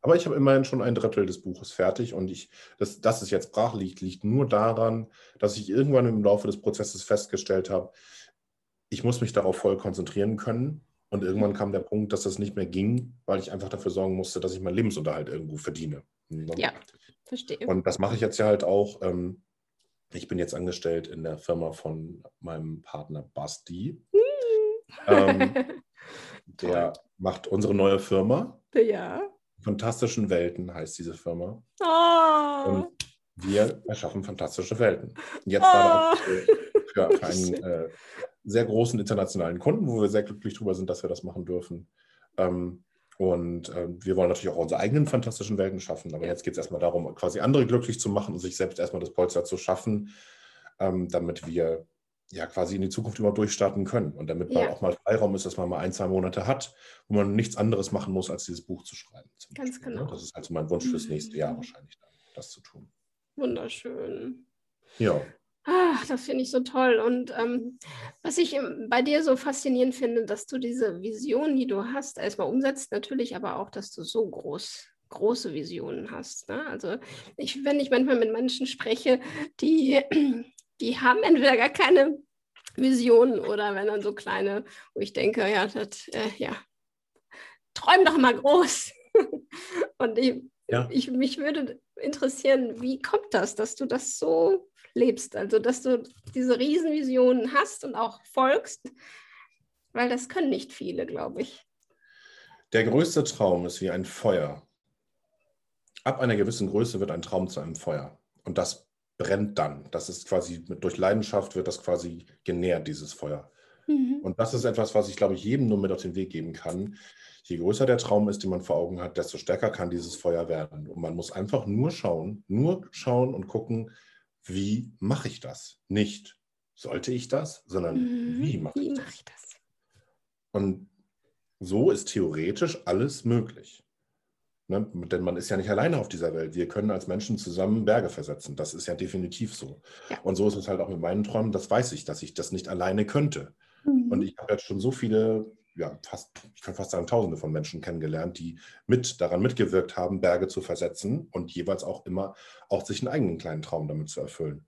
Aber ich habe immerhin schon ein Drittel des Buches fertig und ich, dass, dass es jetzt brach liegt, liegt nur daran, dass ich irgendwann im Laufe des Prozesses festgestellt habe, ich muss mich darauf voll konzentrieren können. Und irgendwann kam der Punkt, dass das nicht mehr ging, weil ich einfach dafür sorgen musste, dass ich meinen Lebensunterhalt irgendwo verdiene. Ja. Verstehe. Und das mache ich jetzt ja halt auch. Ähm, ich bin jetzt angestellt in der Firma von meinem Partner Basti. ähm, der macht unsere neue Firma. Ja. Fantastischen Welten heißt diese Firma. Oh. Und wir erschaffen fantastische Welten. Jetzt oh. gerade für, für einen äh, sehr großen internationalen Kunden, wo wir sehr glücklich darüber sind, dass wir das machen dürfen. Ähm, und äh, wir wollen natürlich auch unsere eigenen fantastischen Welten schaffen. Aber jetzt geht es erstmal darum, quasi andere glücklich zu machen und sich selbst erstmal das Polster zu schaffen, ähm, damit wir ja quasi in die Zukunft immer durchstarten können. Und damit man auch mal Freiraum ist, dass man mal ein, zwei Monate hat, wo man nichts anderes machen muss, als dieses Buch zu schreiben. Ganz Beispiel. Ne? genau. Das ist also mein Wunsch fürs nächste Jahr mhm. wahrscheinlich, das zu tun. Wunderschön. Ja. Ach, das finde ich so toll. Und ähm, was ich bei dir so faszinierend finde, dass du diese Vision, die du hast, erstmal umsetzt, natürlich, aber auch, dass du so groß, große Visionen hast. Ne? Also ich, wenn ich manchmal mit Menschen spreche, die, die haben entweder gar keine Visionen oder wenn dann so kleine, wo ich denke, ja, das, äh, ja, träum doch mal groß. Und ich, ja. ich, mich würde interessieren, wie kommt das, dass du das so lebst. Also, dass du diese Riesenvisionen hast und auch folgst, weil das können nicht viele, glaube ich. Der größte Traum ist wie ein Feuer. Ab einer gewissen Größe wird ein Traum zu einem Feuer. Und das brennt dann. Das ist quasi, durch Leidenschaft wird das quasi genährt, dieses Feuer. Mhm. Und das ist etwas, was ich, glaube ich, jedem nur mit auf den Weg geben kann. Je größer der Traum ist, den man vor Augen hat, desto stärker kann dieses Feuer werden. Und man muss einfach nur schauen, nur schauen und gucken, wie mache ich das? Nicht, sollte ich das, sondern mhm. wie mache ich, mach ich das? Und so ist theoretisch alles möglich. Ne? Denn man ist ja nicht alleine auf dieser Welt. Wir können als Menschen zusammen Berge versetzen. Das ist ja definitiv so. Ja. Und so ist es halt auch mit meinen Träumen. Das weiß ich, dass ich das nicht alleine könnte. Mhm. Und ich habe jetzt schon so viele, ja, fast, ich kann fast sagen, Tausende von Menschen kennengelernt, die mit daran mitgewirkt haben, Berge zu versetzen und jeweils auch immer auch sich einen eigenen kleinen Traum damit zu erfüllen.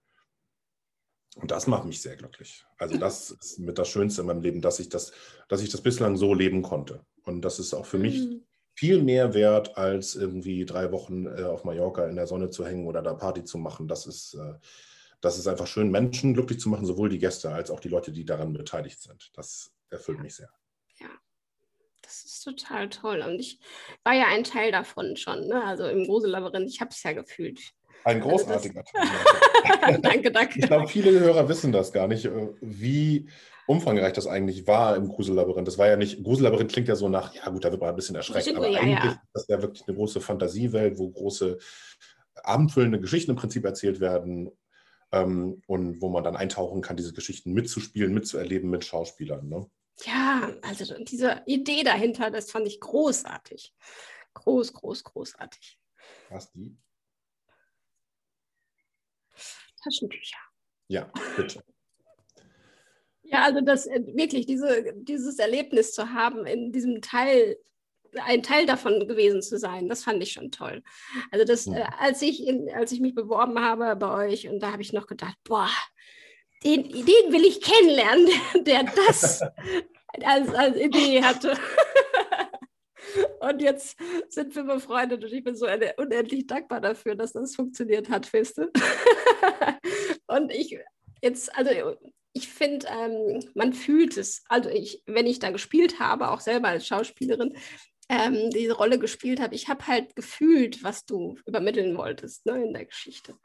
Und das macht mich sehr glücklich. Also das ist mit das Schönste in meinem Leben, dass ich das, dass ich das bislang so leben konnte. Und das ist auch für mich mhm. viel mehr wert, als irgendwie drei Wochen äh, auf Mallorca in der Sonne zu hängen oder da Party zu machen. Das ist, äh, das ist einfach schön, Menschen glücklich zu machen, sowohl die Gäste als auch die Leute, die daran beteiligt sind. Das erfüllt mich sehr. Ja, das ist total toll. Und ich war ja ein Teil davon schon. Ne? Also im Grusel-Labyrinth, ich habe es ja gefühlt. Ein also großartiger also danke, danke. Ich glaube, viele Hörer wissen das gar nicht, äh, wie umfangreich das eigentlich war im Grusellabyrinth. Das war ja nicht, Grusellabyrinth klingt ja so nach, ja gut, da wird man ein bisschen erschreckt, aber ja, eigentlich ja. ist das ja wirklich eine große Fantasiewelt, wo große abendfüllende Geschichten im Prinzip erzählt werden ähm, und wo man dann eintauchen kann, diese Geschichten mitzuspielen, mitzuerleben mit Schauspielern. Ne? Ja, also diese Idee dahinter, das fand ich großartig. Groß, groß, großartig. Was die? Taschentücher. Ja, bitte. Ja, also das äh, wirklich, diese, dieses Erlebnis zu haben, in diesem Teil, ein Teil davon gewesen zu sein, das fand ich schon toll. Also das, ja. äh, als ich in, als ich mich beworben habe bei euch, und da habe ich noch gedacht, boah, den, den will ich kennenlernen, der das als, als Idee hatte. Und jetzt sind wir befreundet und ich bin so unendlich dankbar dafür, dass das funktioniert hat, Feste. und ich jetzt, also ich finde, ähm, man fühlt es. Also ich, wenn ich da gespielt habe, auch selber als Schauspielerin, ähm, diese Rolle gespielt habe, ich habe halt gefühlt, was du übermitteln wolltest ne, in der Geschichte.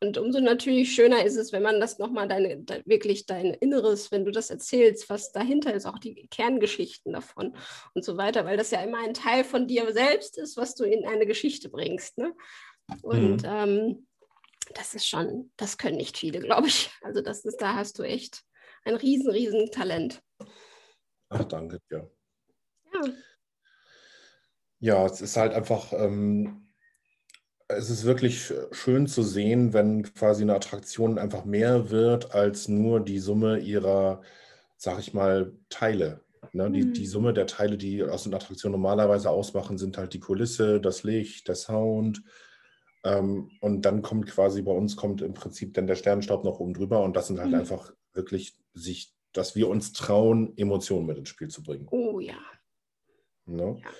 Und umso natürlich schöner ist es, wenn man das nochmal deine, de, wirklich dein Inneres, wenn du das erzählst, was dahinter ist, auch die Kerngeschichten davon und so weiter, weil das ja immer ein Teil von dir selbst ist, was du in eine Geschichte bringst. Ne? Und mhm. ähm, das ist schon, das können nicht viele, glaube ich. Also das ist, da hast du echt ein riesen, riesen Talent. Ach, danke, ja. Ja. Ja, es ist halt einfach, ähm, es ist wirklich schön zu sehen, wenn quasi eine Attraktion einfach mehr wird als nur die Summe ihrer, sag ich mal, Teile. Ne? Die, die mhm. Summe der Teile, die aus einer Attraktion normalerweise ausmachen, sind halt die Kulisse, das Licht, der Sound. Ähm, und dann kommt quasi bei uns kommt im Prinzip dann der Sternenstaub noch oben drüber und das sind halt mhm. einfach wirklich sich, dass wir uns trauen, Emotionen mit ins Spiel zu bringen. Oh ja. Ne? ja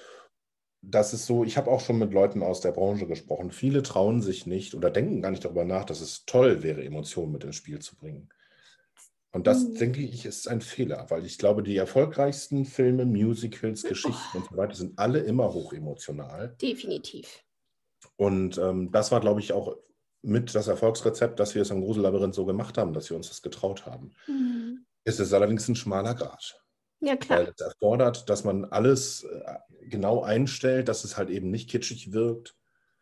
das ist so, ich habe auch schon mit Leuten aus der Branche gesprochen. Viele trauen sich nicht oder denken gar nicht darüber nach, dass es toll wäre, Emotionen mit ins Spiel zu bringen. Und das, mhm. denke ich, ist ein Fehler, weil ich glaube, die erfolgreichsten Filme, Musicals, Geschichten oh. und so weiter sind alle immer hochemotional. Definitiv. Und ähm, das war, glaube ich, auch mit das Erfolgsrezept, dass wir es am Grusellabyrinth so gemacht haben, dass wir uns das getraut haben. Mhm. Es ist allerdings ein schmaler Grad. Ja, klar. Weil es erfordert, dass man alles äh, genau einstellt, dass es halt eben nicht kitschig wirkt,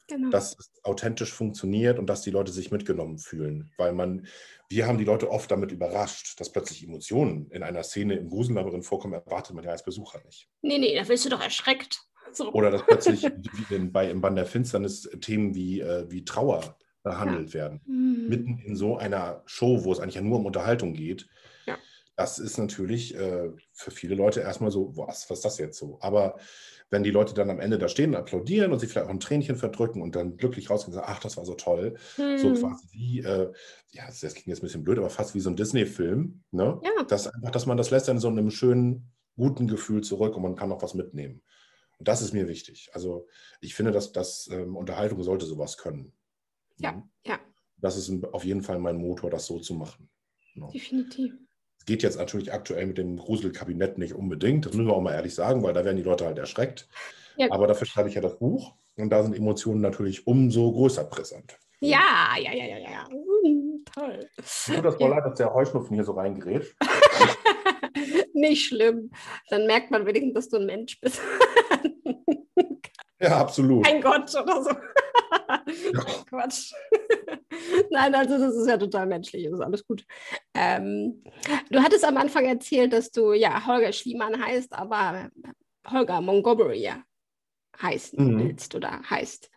genau. dass es authentisch funktioniert und dass die Leute sich mitgenommen fühlen. Weil man, wir haben die Leute oft damit überrascht, dass plötzlich Emotionen in einer Szene im Grusellabyrinth vorkommen, erwartet man ja als Besucher nicht. Nee, nee, da wirst du doch erschreckt. So. Oder dass plötzlich bei, im Bann der Finsternis Themen wie, äh, wie Trauer behandelt ja. werden. Mhm. Mitten in so einer Show, wo es eigentlich ja nur um Unterhaltung geht, das ist natürlich äh, für viele Leute erstmal so, was, was ist das jetzt so? Aber wenn die Leute dann am Ende da stehen und applaudieren und sich vielleicht auch ein Tränchen verdrücken und dann glücklich rausgehen und sagen, ach, das war so toll, hm. so quasi wie, äh, ja, das klingt jetzt ein bisschen blöd, aber fast wie so ein Disney-Film, ne? Ja. Das einfach, dass man das lässt dann in so einem schönen, guten Gefühl zurück und man kann auch was mitnehmen. Und das ist mir wichtig. Also ich finde, dass, dass ähm, Unterhaltung sollte sowas können. Ja, ja. ja. Das ist auf jeden Fall mein Motor, das so zu machen. No. Definitiv. Es geht jetzt natürlich aktuell mit dem Gruselkabinett nicht unbedingt, das müssen wir auch mal ehrlich sagen, weil da werden die Leute halt erschreckt. Ja. Aber dafür schreibe ich ja das Buch und da sind Emotionen natürlich umso größer präsent. Ja, ja, ja, ja, ja. Toll. Tut das voll leid, dass der Heuschnupfen hier so reingerät. Nicht schlimm. Dann merkt man wenigstens, dass du ein Mensch bist. Ja, absolut. Ein Gott oder so. Quatsch. Nein, also das ist ja total menschlich, das ist alles gut. Ähm, du hattest am Anfang erzählt, dass du ja Holger Schliemann heißt, aber Holger Montgomery heißen Mhm. willst oder heißt.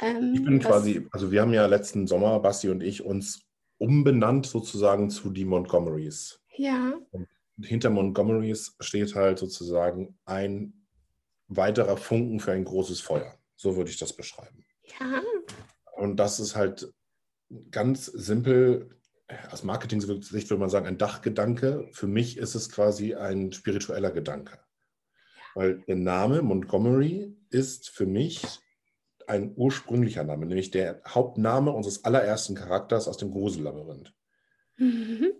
Ähm, Ich bin was- quasi, also wir haben ja letzten Sommer, Basti und ich, uns umbenannt sozusagen zu die Montgomerys. Ja, Hinter Montgomerys steht halt sozusagen ein weiterer Funken für ein großes Feuer. So würde ich das beschreiben. Ja. Und das ist halt ganz simpel, aus Marketing-Sicht würde man sagen, ein Dachgedanke. Für mich ist es quasi ein spiritueller Gedanke. Weil der Name Montgomery ist für mich ein ursprünglicher Name, nämlich der Hauptname unseres allerersten Charakters aus dem Grusellabyrinth. Mhm.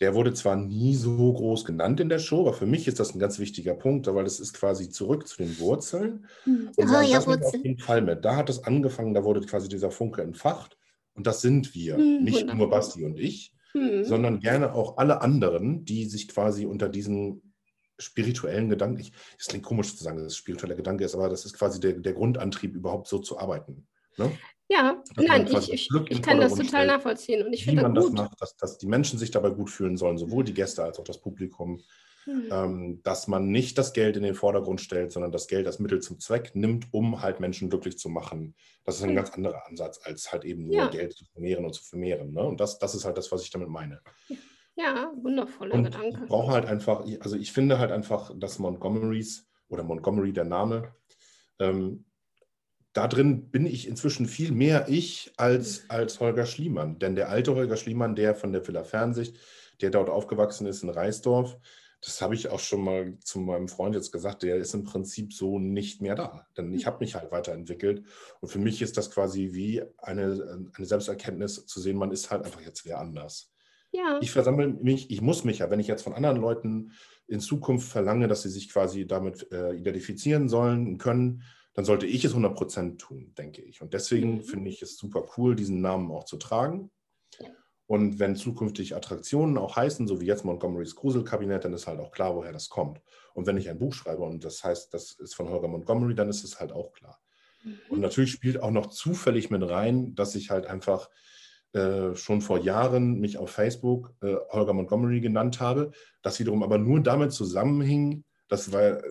Der wurde zwar nie so groß genannt in der Show, aber für mich ist das ein ganz wichtiger Punkt, weil es ist quasi zurück zu den Wurzeln. Und Oh, sagen, ja, das nimmt auf Wurzeln. jeden Fall mit. Da hat es angefangen, da wurde quasi dieser Funke entfacht. Und das sind wir. Hm, Nicht wundervoll. nur Basti und ich, Hm. sondern gerne auch alle anderen, die sich quasi unter diesen spirituellen Gedanken, ich, es klingt komisch zu sagen, dass es spiritueller Gedanke ist, aber das ist quasi der, der Grundantrieb, überhaupt so zu arbeiten. Ne? Ja, man nein, ich, ich, ich kann das total nachvollziehen und ich Wie finde man das das gut. macht, dass, dass die Menschen sich dabei gut fühlen sollen, sowohl die Gäste als auch das Publikum Hm. ähm, dass man nicht das Geld in den Vordergrund stellt, sondern das Geld als Mittel zum Zweck nimmt, um halt Menschen glücklich zu machen. Das ist ein Hm. ganz anderer Ansatz, als halt eben nur Ja. Geld zu vermehren und zu vermehren. Ne? Und das, das ist halt das, was ich damit meine. Ja, wundervoller Und Gedanke. ich brauche halt einfach, also ich finde halt einfach, dass Montgomerys oder Montgomery der Name, ähm, da drin bin ich inzwischen viel mehr ich als, als Holger Schliemann. Denn der alte Holger Schliemann, der von der Villa Fernsicht, der dort aufgewachsen ist in Reisdorf, das habe ich auch schon mal zu meinem Freund jetzt gesagt, der ist im Prinzip so nicht mehr da. Denn ich habe mich halt weiterentwickelt. Und für mich ist das quasi wie eine, eine Selbsterkenntnis zu sehen, man ist halt einfach jetzt wer anders. Ja, Ich versammle mich, ich muss mich ja, wenn ich jetzt von anderen Leuten in Zukunft verlange, dass sie sich quasi damit äh, identifizieren sollen und können, dann sollte ich es 100% tun, denke ich. Und deswegen Mhm. finde ich es super cool, diesen Namen auch zu tragen. Und wenn zukünftig Attraktionen auch heißen, so wie jetzt Montgomerys Gruselkabinett, dann ist halt auch klar, woher das kommt. Und wenn ich ein Buch schreibe und das heißt, das ist von Holger Montgomery, dann ist es halt auch klar. Und Mhm. natürlich spielt auch noch zufällig mit rein, dass ich halt einfach äh, schon vor Jahren mich auf Facebook äh, Holger Montgomery genannt habe, das wiederum aber nur damit zusammenhing, dass weil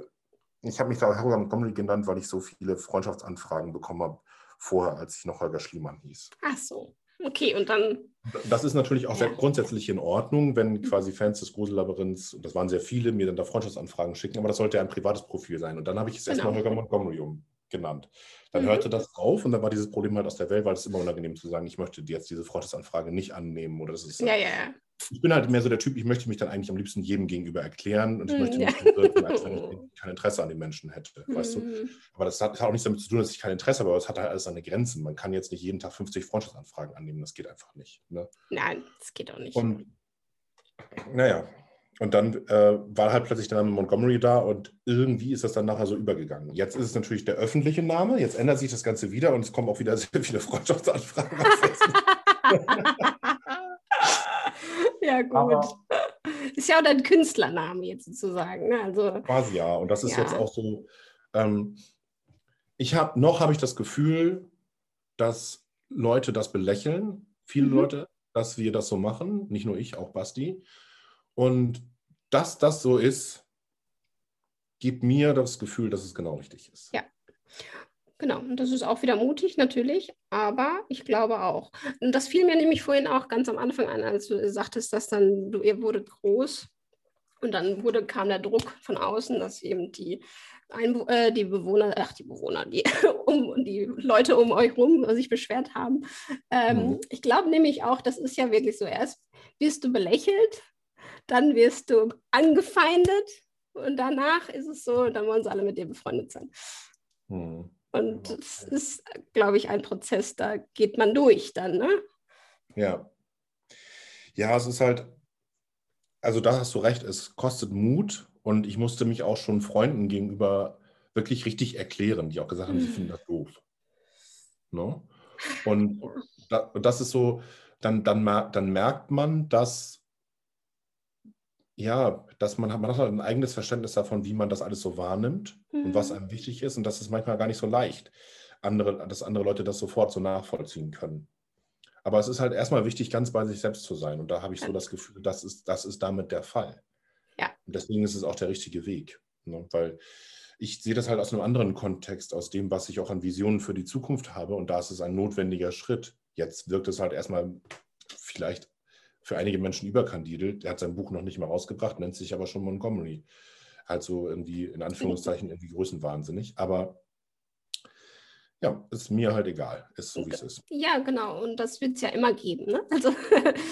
ich habe mich da Holger Montgomery genannt, weil ich so viele Freundschaftsanfragen bekommen habe vorher, als ich noch Holger Schliemann hieß. ach so. Okay, und dann, Das ist natürlich auch sehr Ja. grundsätzlich in Ordnung, wenn quasi Fans des Grusellabyrinths, und das waren sehr viele, mir dann da Freundschaftsanfragen schicken, aber das sollte ja ein privates Profil sein. Und dann habe ich es erstmal Genau. Holger Montgomery umgenannt. Dann Mhm. hörte das auf und dann war dieses Problem halt aus der Welt, weil es immer unangenehm zu sagen, ich möchte jetzt diese Freundschaftsanfrage nicht annehmen oder das ist. ja, ja, ja. Ich bin halt mehr so der Typ, ich möchte mich dann eigentlich am liebsten jedem gegenüber erklären und ich Mhm, möchte nicht wirken, als wenn ich kein Interesse an den Menschen hätte. Weißt du? Mhm. Aber das hat, hat auch nichts damit zu tun, dass ich kein Interesse habe, aber es hat halt alles seine Grenzen. Man kann jetzt nicht jeden Tag 50 Freundschaftsanfragen annehmen, das geht einfach nicht. Ne? Nein, das geht auch nicht. Und naja, und dann äh, war halt plötzlich der Name Montgomery da und irgendwie ist das dann nachher so übergegangen. Jetzt ist es natürlich der öffentliche Name, jetzt ändert sich das Ganze wieder und es kommen auch wieder sehr viele Freundschaftsanfragen. ja, gut. Aber- ist ja auch dein Künstlername jetzt sozusagen. Ne? Also, Quasi ja. Und das ist Ja. jetzt auch so. Ähm, ich habe noch habe ich das Gefühl, dass Leute das belächeln, viele Mhm. Leute, dass wir das so machen, nicht nur ich, auch Basti. Und dass das so ist, gibt mir das Gefühl, dass es genau richtig ist. Ja. Genau, und das ist auch wieder mutig natürlich, aber ich glaube auch. Und das fiel mir nämlich vorhin auch ganz am Anfang an, als du sagtest, dass dann, du, ihr wurdet groß und dann wurde, kam der Druck von außen, dass eben die, Einwo äh, die Bewohner, ach die Bewohner, die, um, die Leute um euch rum sich beschwert haben. Ähm, Mhm. Ich glaube nämlich auch, das ist ja wirklich so, erst wirst du belächelt, dann wirst du angefeindet und danach ist es so, dann wollen sie alle mit dir befreundet sein. Hm. Und es ist, glaube ich, ein Prozess, da geht man durch dann, ne? Ja. Ja, es ist halt, also da hast du recht, es kostet Mut und ich musste mich auch schon Freunden gegenüber wirklich richtig erklären, die auch gesagt haben, sie finden das doof. Ne? Und das ist so, dann, dann, dann merkt man, dass, ja, dass man, man hat halt ein eigenes Verständnis davon, wie man das alles so wahrnimmt mhm. und was mhm. einem wichtig ist. Und das ist manchmal gar nicht so leicht, andere, dass andere Leute das sofort so nachvollziehen können. Aber es ist halt erstmal wichtig, ganz bei sich selbst zu sein. Und da habe ich so das Gefühl, das ist, das ist damit der Fall. Ja. Und deswegen ist es auch der richtige Weg. Ne? Weil ich sehe das halt aus einem anderen Kontext, aus dem, was ich auch an Visionen für die Zukunft habe. Und da ist es ein notwendiger Schritt. Jetzt wirkt es halt erstmal vielleicht für einige Menschen überkandidelt. Er hat sein Buch noch nicht mal rausgebracht, nennt sich aber schon Montgomery. Halt so irgendwie in Anführungszeichen irgendwie größenwahnsinnig. Aber ja, ist mir halt egal, ist so wie es ist. Ja, genau. Und das wird es ja immer geben. Ne? Also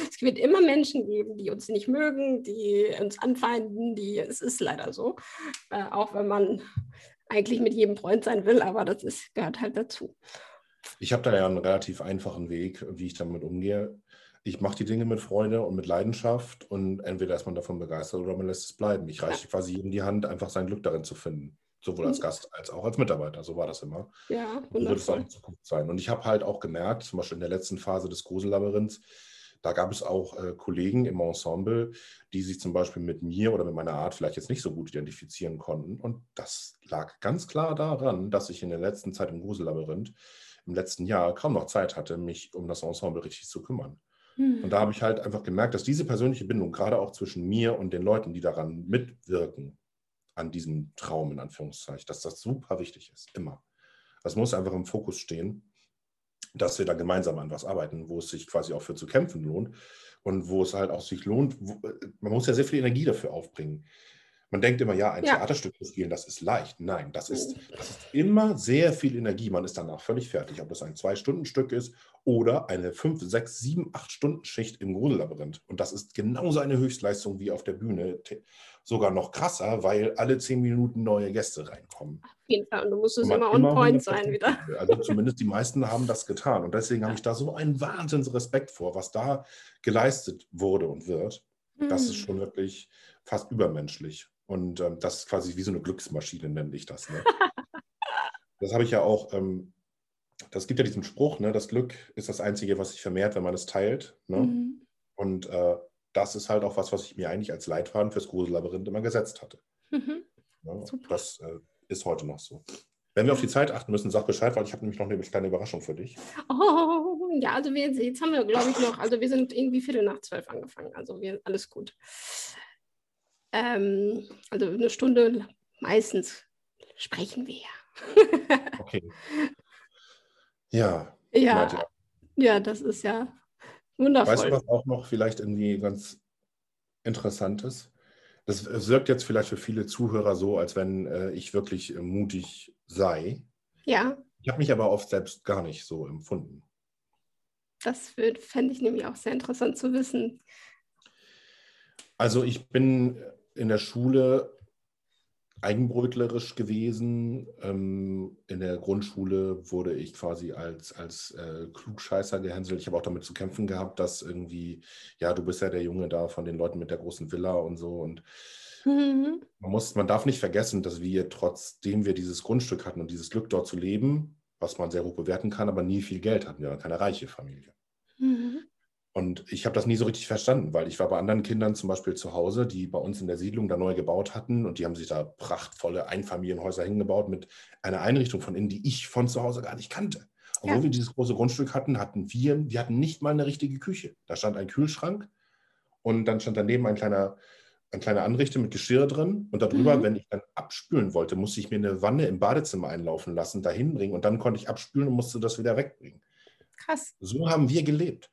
es wird immer Menschen geben, die uns nicht mögen, die uns anfeinden, die, es ist leider so. Äh, auch wenn man eigentlich mit jedem Freund sein will, aber das ist, gehört halt dazu. Ich habe da ja einen relativ einfachen Weg, wie ich damit umgehe. Ich mache die Dinge mit Freude und mit Leidenschaft und entweder ist man davon begeistert oder man lässt es bleiben. Ich reiche quasi jedem die Hand, einfach sein Glück darin zu finden sowohl als mhm. Gast als auch als Mitarbeiter. So war das immer. Ja, und so wird es auch in Zukunft sein. Und ich habe halt auch gemerkt, zum Beispiel in der letzten Phase des Grusellabyrinths, da gab es auch äh, Kollegen im Ensemble, die sich zum Beispiel mit mir oder mit meiner Art vielleicht jetzt nicht so gut identifizieren konnten. Und das lag ganz klar daran, dass ich in der letzten Zeit im Grusellabyrinth im letzten Jahr kaum noch Zeit hatte, mich um das Ensemble richtig zu kümmern. Hm. Und da habe ich halt einfach gemerkt, dass diese persönliche Bindung gerade auch zwischen mir und den Leuten, die daran mitwirken, an diesem Traum, in Anführungszeichen, dass das super wichtig ist, immer. Das muss einfach im Fokus stehen, dass wir da gemeinsam an was arbeiten, wo es sich quasi auch für zu kämpfen lohnt und wo es halt auch sich lohnt. Wo, man muss ja sehr viel Energie dafür aufbringen. Man denkt immer, ja, ein ja. Theaterstück zu spielen, das ist leicht. Nein, das ist, das ist immer sehr viel Energie. Man ist danach völlig fertig, ob das ein Zwei-Stunden-Stück ist oder eine fünf, sechs, sieben, acht Stunden Schicht im Grusellabyrinth. Und das ist genauso eine Höchstleistung wie auf der Bühne. Sogar noch krasser, weil alle zehn Minuten neue Gäste reinkommen. Auf jeden Fall. Und du musst es immer on point sein wieder. Also zumindest die meisten haben das getan. Und deswegen habe ich da so einen Wahnsinnsrespekt vor, was da geleistet wurde und wird. Das ist hm. schon wirklich fast übermenschlich. Und ähm, das ist quasi wie so eine Glücksmaschine, nenne ich das. Ne? das habe ich ja auch, ähm, das gibt ja diesen Spruch, ne? das Glück ist das Einzige, was sich vermehrt, wenn man es teilt. Ne? Mhm. Und äh, das ist halt auch was, was ich mir eigentlich als Leitfaden fürs Grusellabyrinth immer gesetzt hatte. Mhm. Ja, das äh, ist heute noch so. Wenn wir auf die Zeit achten müssen, sag Bescheid, weil ich habe nämlich noch eine kleine Überraschung für dich. Oh, ja, also wir, jetzt haben wir, glaube ich, noch, also wir sind irgendwie Viertel nach zwölf angefangen, also wir, alles gut. Ähm, also eine Stunde meistens sprechen wir ja. okay. Ja. Ja, ja, das ist ja wundervoll. Weißt du, was auch noch vielleicht irgendwie ganz interessant ist? Das wirkt jetzt vielleicht für viele Zuhörer so, als wenn äh, ich wirklich äh, mutig sei. Ja. Ich habe mich aber oft selbst gar nicht so empfunden. Das fände ich nämlich auch sehr interessant zu wissen. Also ich bin in der Schule eigenbrötlerisch gewesen. Ähm, in der Grundschule wurde ich quasi als, als äh, Klugscheißer gehänselt. Ich habe auch damit zu kämpfen gehabt, dass irgendwie, ja, du bist ja der Junge da von den Leuten mit der großen Villa und so. Und mhm. man, muss, man darf nicht vergessen, dass wir, trotzdem wir dieses Grundstück hatten und dieses Glück dort zu leben, was man sehr hoch bewerten kann, aber nie viel Geld hatten. Wir waren keine reiche Familie. Mhm. Und ich habe das nie so richtig verstanden, weil ich war bei anderen Kindern zum Beispiel zu Hause, die bei uns in der Siedlung da neu gebaut hatten und die haben sich da prachtvolle Einfamilienhäuser hingebaut mit einer Einrichtung von innen, die ich von zu Hause gar nicht kannte. Obwohl ja. wir dieses große Grundstück hatten, hatten wir, wir hatten nicht mal eine richtige Küche. Da stand ein Kühlschrank und dann stand daneben ein kleiner, ein kleiner Anrichter mit Geschirr drin und darüber, mhm. wenn ich dann abspülen wollte, musste ich mir eine Wanne im Badezimmer einlaufen lassen, dahin bringen und dann konnte ich abspülen und musste das wieder wegbringen. Krass. So haben wir gelebt.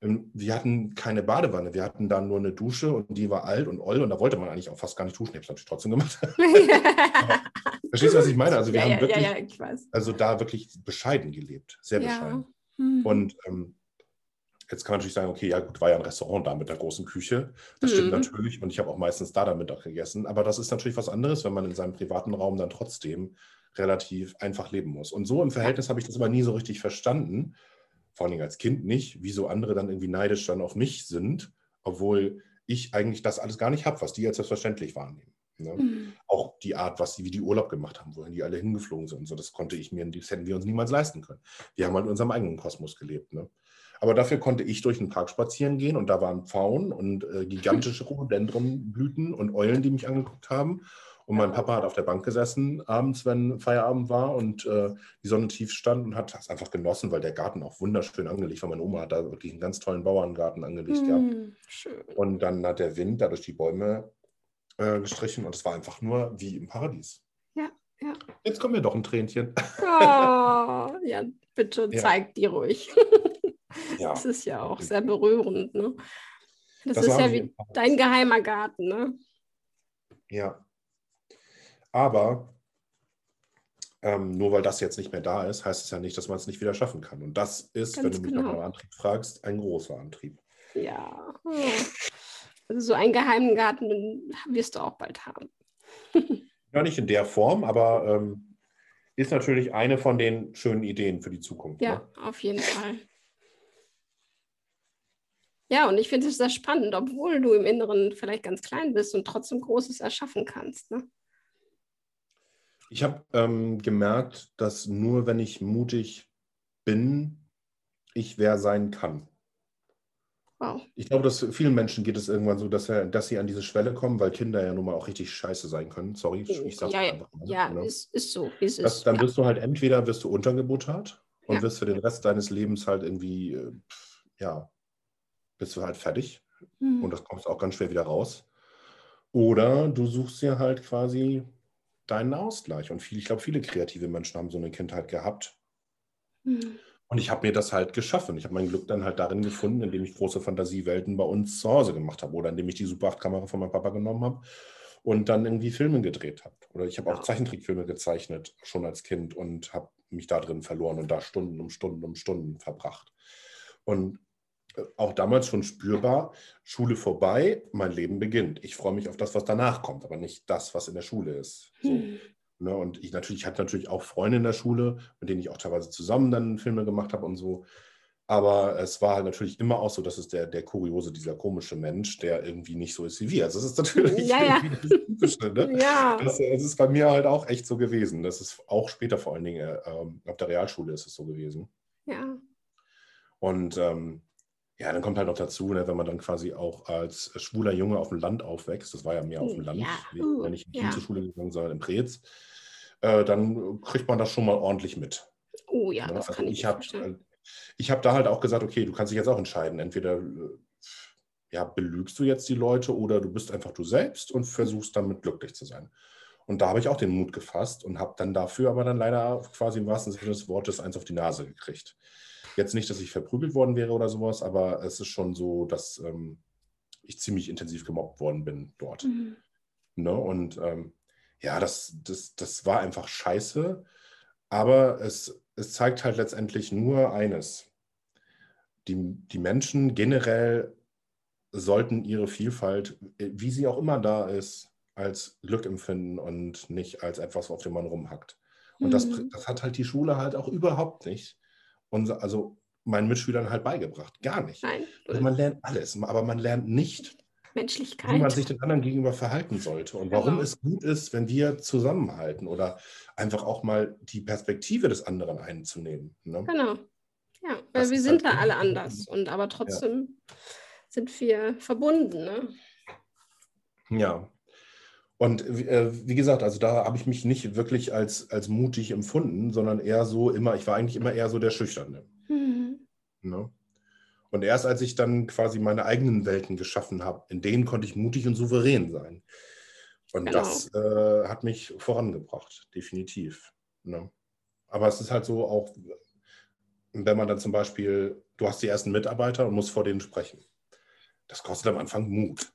Ähm, wir hatten keine Badewanne, wir hatten da nur eine Dusche und die war alt und oll und da wollte man eigentlich auch fast gar nicht duschen. Ich habe es natürlich trotzdem gemacht. verstehst du, was ich meine? Also wir ja, haben ja, wirklich, ja, also da wirklich bescheiden gelebt, sehr bescheiden. Mhm. Und ähm, jetzt kann man natürlich sagen, okay, ja gut, war ja ein Restaurant da mit der großen Küche. Das mhm. stimmt natürlich und ich habe auch meistens da dann Mittag gegessen. Aber das ist natürlich was anderes, wenn man in seinem privaten Raum dann trotzdem relativ einfach leben muss. Und so im Verhältnis habe ich das aber nie so richtig verstanden vor allem als Kind nicht, wieso andere dann irgendwie neidisch dann auf mich sind, obwohl ich eigentlich das alles gar nicht habe, was die als selbstverständlich wahrnehmen. Ne? Mhm. Auch die Art, was sie, wie die Urlaub gemacht haben, wohin die alle hingeflogen sind. So, das konnte ich mir, das hätten wir uns niemals leisten können. Wir haben halt in unserem eigenen Kosmos gelebt. Ne? Aber dafür konnte ich durch den Park spazieren gehen und da waren Pfauen und äh, gigantische Rhododendronblüten und Eulen, die mich angeguckt haben. Und mein Papa hat auf der Bank gesessen abends, wenn Feierabend war und äh, die Sonne tief stand und hat das einfach genossen, weil der Garten auch wunderschön angelegt war. Meine Oma hat da wirklich einen ganz tollen Bauerngarten angelegt gehabt. Hm, schön. Und dann hat der Wind da durch die Bäume äh, gestrichen und es war einfach nur wie im Paradies. Ja, ja. Jetzt kommt mir doch ein Tränchen. Oh, ja, bitte Ja. zeig die ruhig. Ja. Das ist ja auch sehr berührend, ne? Das, Das ist ja wie dein geheimer Garten, ne? Ja. Aber ähm, nur weil das jetzt nicht mehr da ist, heißt es ja nicht, dass man es nicht wieder schaffen kann. Und das ist, wenn Ganz du mich genau. nach Antrieb fragst, ein großer Antrieb. Ja. Also so einen geheimen Garten wirst du auch bald haben. Ja, nicht in der Form, aber ähm, ist natürlich eine von den schönen Ideen für die Zukunft. Ja, Ne? auf jeden Fall. Ja, und ich finde es sehr spannend, obwohl du im Inneren vielleicht ganz klein bist und trotzdem Großes erschaffen kannst. Ne? Ich habe ähm, gemerkt, dass nur wenn ich mutig bin, ich wer sein kann. Wow. Ich glaube, dass vielen Menschen geht es irgendwann so, dass, er, dass sie an diese Schwelle kommen, weil Kinder ja nun mal auch richtig scheiße sein können. Sorry, ich sag's Ja, einfach mal. ja ne? ist, ist so, es das, ist. dann ja. wirst du halt entweder wirst du untergebuttert und Ja. wirst für den Rest deines Lebens halt irgendwie, äh, ja, bist du halt fertig Hm. und das kommst auch ganz schwer wieder raus. Oder du suchst dir halt quasi deinen Ausgleich. Und viel, ich glaube, viele kreative Menschen haben so eine Kindheit gehabt. Hm. Und ich habe mir das halt geschaffen. Ich habe mein Glück dann halt darin gefunden, indem ich große Fantasiewelten bei uns zu Hause gemacht habe oder indem ich die Super 8-Kamera von meinem Papa genommen habe und dann irgendwie Filme gedreht habe. Oder ich habe auch. Zeichentrickfilme gezeichnet, schon als Kind und habe mich da drin verloren und da Stunden um Stunden um Stunden verbracht. Und auch damals schon spürbar, Schule vorbei, mein Leben beginnt. Ich freue mich auf das, was danach kommt, aber nicht das, was in der Schule ist. So. Hm. Ne, und ich natürlich, ich hatte natürlich auch Freunde in der Schule, mit denen ich auch teilweise zusammen dann Filme gemacht habe und so. Aber es war halt natürlich immer auch so, dass es der, der kuriose, dieser komische Mensch, der irgendwie nicht so ist wie wir. Also es ist natürlich Ja, ja. das Typische, ne? Ja, Das, das ist bei mir halt auch echt so gewesen. Das ist auch später vor allen Dingen, äh, ähm, auf der Realschule ist es so gewesen. ja. Und ähm, ja, dann kommt halt noch dazu, ne, wenn man dann quasi auch als schwuler Junge auf dem Land aufwächst, das war ja mehr auf dem Uh, Land, ja, wie- uh, wenn ich in ja. Zur Schule gegangen, sondern in Preetz, äh, dann kriegt man das schon mal ordentlich mit. Oh ja, ne? das Also kann ich ich habe vorstellen. ich hab da halt auch gesagt, okay, du kannst dich jetzt auch entscheiden, entweder äh, ja, belügst du jetzt die Leute oder du bist einfach du selbst und versuchst damit glücklich zu sein. Und da habe ich auch den Mut gefasst und habe dann dafür aber dann leider quasi im wahrsten Sinne des Wortes eins auf die Nase gekriegt. Jetzt nicht, dass ich verprügelt worden wäre oder sowas, aber es ist schon so, dass ähm, ich ziemlich intensiv gemobbt worden bin dort. Mhm. Ne? Und ähm, ja, das, das, das war einfach scheiße, aber es, es zeigt halt letztendlich nur eines. Die, die Menschen generell sollten ihre Vielfalt, wie sie auch immer da ist, als Glück empfinden und nicht als etwas, auf dem man rumhackt. Und das, Mhm. das hat halt die Schule halt auch überhaupt nicht. Und also meinen Mitschülern halt beigebracht. Gar nicht. Nein, Also man lernt alles, aber man lernt nicht, wie man Menschlichkeit. sich den anderen gegenüber verhalten sollte und warum Genau. es gut ist, wenn wir zusammenhalten oder einfach auch mal die Perspektive des anderen einzunehmen. Ne? Genau. Ja, weil Das wir sind halt da alle anders und aber trotzdem sind wir verbunden. Ne? Ja. Und äh, wie gesagt, also da habe ich mich nicht wirklich als, als mutig empfunden, sondern eher so immer, ich war eigentlich immer eher so der Schüchterne. Mhm. Ne? Und erst als ich dann quasi meine eigenen Welten geschaffen habe, in denen konnte ich mutig und souverän sein. Und Genau. das äh, hat mich vorangebracht, definitiv. Ne? Aber es ist halt so auch, wenn man dann zum Beispiel, du hast die ersten Mitarbeiter und musst vor denen sprechen. Das kostet am Anfang Mut.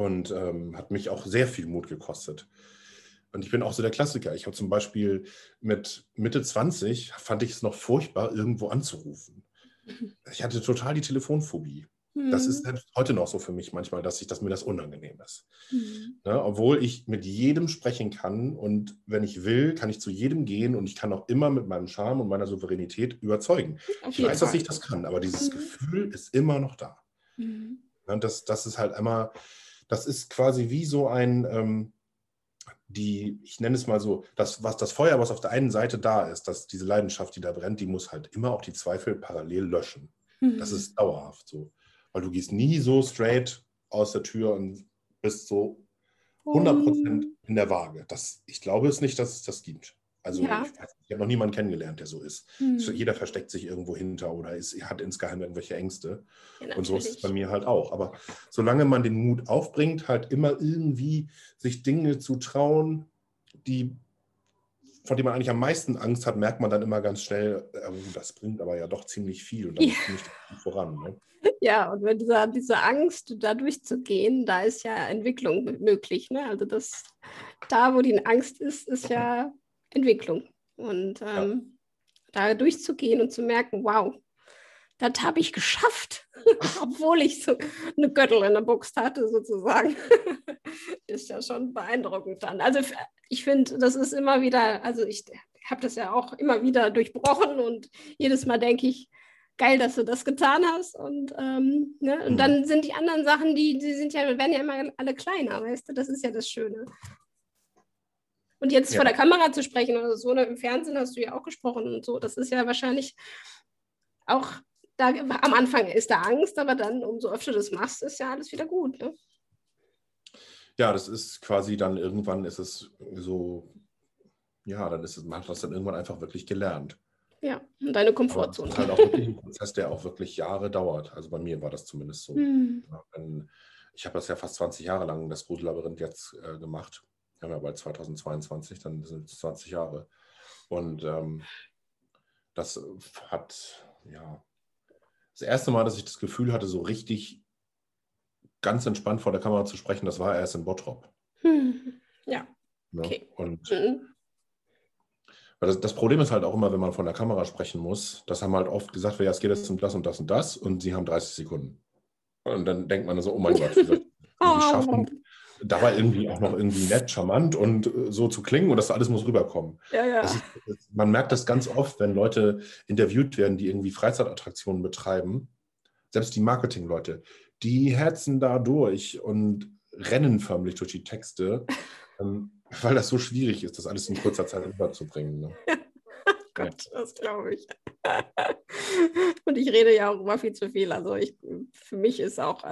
Und ähm, hat mich auch sehr viel Mut gekostet. Und ich bin auch so der Klassiker. Ich habe zum Beispiel mit Mitte 20 fand ich es noch furchtbar, irgendwo anzurufen. Ich hatte total die Telefonphobie. Das ist selbst heute noch so für mich manchmal, dass, ich, dass mir das unangenehm ist. Mhm. Ne? Obwohl ich mit jedem sprechen kann und wenn ich will, kann ich zu jedem gehen und ich kann auch immer mit meinem Charme und meiner Souveränität überzeugen. Auf Ich weiß, dass ich das kann, aber dieses Mhm. Gefühl ist immer noch da. Mhm. Ne? Das, das ist halt einmal, das ist quasi wie so ein, ähm, die, ich nenne es mal so, das, was das Feuer, was auf der einen Seite da ist, dass diese Leidenschaft, die da brennt, die muss halt immer auch die Zweifel parallel löschen. Mhm. Das ist dauerhaft so. Weil du gehst nie so straight aus der Tür und bist so 100% in der Waage. Das, ich glaube es nicht, dass es das gibt. Also ja. ich, ich habe noch niemanden kennengelernt, der so ist. Mhm. Jeder versteckt sich irgendwo hinter oder ist, hat insgeheim irgendwelche Ängste. Ja, und so ist es bei mir halt auch. Aber solange man den Mut aufbringt, halt immer irgendwie sich Dinge zu trauen, die von dem man eigentlich am meisten Angst hat, merkt man dann immer ganz schnell, äh, das bringt aber ja doch ziemlich viel und dann ja. nicht voran. Ne? Ja, und mit dieser, dieser Angst, da durchzugehen, da ist ja Entwicklung möglich. Ne? Also das, da, wo die Angst ist, ist ja Entwicklung. Und ähm, ja. da durchzugehen und zu merken, wow, das habe ich geschafft, obwohl ich so eine Göttel in der Box hatte, sozusagen. ist ja schon beeindruckend dann. Also ich finde, das ist immer wieder, also ich habe das ja auch immer wieder durchbrochen und jedes Mal denke ich, geil, dass du das getan hast. Und, ähm, ne? und mhm. dann sind die anderen Sachen, die, die sind ja, werden ja immer alle kleiner, weißt du, das ist ja das Schöne. Und jetzt ja. vor der Kamera zu sprechen oder so, ne, im Fernsehen hast du ja auch gesprochen und so, das ist ja wahrscheinlich auch, da, am Anfang ist da Angst, aber dann, umso öfter du das machst, ist ja alles wieder gut. Ne? Ja, das ist quasi dann irgendwann ist es so, ja, dann ist es, man hat das dann irgendwann einfach wirklich gelernt. Ja, und deine Komfortzone. das ist halt auch wirklich ein Prozess, der auch wirklich Jahre dauert. Also bei mir war das zumindest so. Hm. Ich habe das ja fast 20 Jahre lang, das Grusellabyrinth jetzt äh, gemacht. Wir haben ja bald 2022, dann sind es 20 Jahre. Und ähm, das hat, ja, das erste Mal, dass ich das Gefühl hatte, so richtig ganz entspannt vor der Kamera zu sprechen, das war erst in Bottrop. Hm. Ja. Ne? Okay. Und mhm. das, das, Problem ist halt auch immer, wenn man von der Kamera sprechen muss, dass haben halt oft gesagt, ja, es geht jetzt um das und das und das und sie haben 30 Sekunden. Und dann denkt man so, oh mein Gott, wie ich das schaffen? Dabei irgendwie auch noch irgendwie nett, charmant und äh, so zu klingen und das alles muss rüberkommen. Ja, ja. Ist, man merkt das ganz oft, wenn Leute interviewt werden, die irgendwie Freizeitattraktionen betreiben, selbst die Marketingleute, die herzen da durch und rennen förmlich durch die Texte, ähm, weil das so schwierig ist, das alles in kurzer Zeit rüberzubringen. Ne? Gott, das glaube ich. Und ich rede ja auch immer viel zu viel. Also ich, für mich ist auch,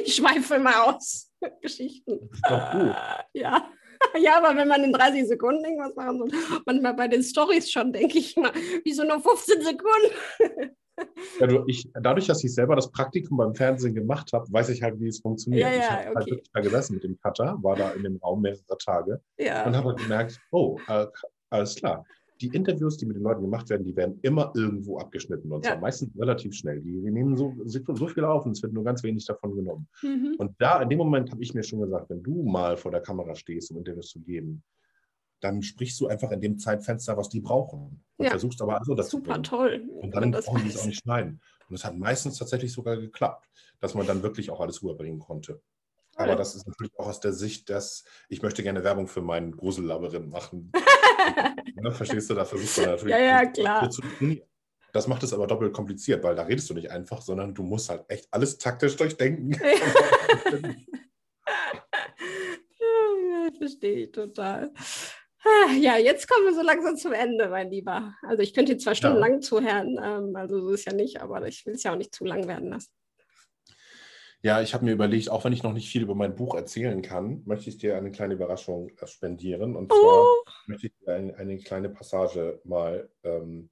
ich schweife immer aus Geschichten. Das ist doch gut. Ja. Ja, aber wenn man in 30 Sekunden irgendwas machen soll, manchmal bei den Stories schon, denke ich mal, wieso nur 15 Sekunden? Ja, du, ich, dadurch, dass ich selber das Praktikum beim Fernsehen gemacht habe, weiß ich halt, wie es funktioniert. Ja, ja, ich habe halt okay. halt wirklich da gesessen mit dem Cutter, war da in dem Raum mehrere Tage und habe halt gemerkt, oh, äh, alles klar die Interviews, die mit den Leuten gemacht werden, die werden immer irgendwo abgeschnitten und ja. zwar meistens relativ schnell. Die, die nehmen so, so viel auf und es wird nur ganz wenig davon genommen. Mhm. Und da, in dem Moment habe ich mir schon gesagt, wenn du mal vor der Kamera stehst, um Interviews zu geben, dann sprichst du einfach in dem Zeitfenster, was die brauchen. Und ja. versuchst aber also das Super toll. Und dann brauchen die es auch nicht schneiden. Und es hat meistens tatsächlich sogar geklappt, dass man dann wirklich auch alles rüberbringen konnte. Aber das ist natürlich auch aus der Sicht, dass ich möchte gerne Werbung für meinen Grusellabyrinth machen. ja, verstehst du, da versuchst du natürlich ja, ja, klar. Das macht es aber doppelt kompliziert, weil da redest du nicht einfach, sondern du musst halt echt alles taktisch durchdenken. ja, verstehe ich total. Ja, jetzt kommen wir so langsam zum Ende, mein Lieber. Also ich könnte jetzt zwei Stunden ja. lang zuhören, ähm, also so ist ja nicht, aber ich will es ja auch nicht zu lang werden lassen. Ja, ich habe mir überlegt, auch wenn ich noch nicht viel über mein Buch erzählen kann, möchte ich dir eine kleine Überraschung äh, spendieren. Und zwar oh. möchte ich dir ein, eine kleine Passage mal ähm,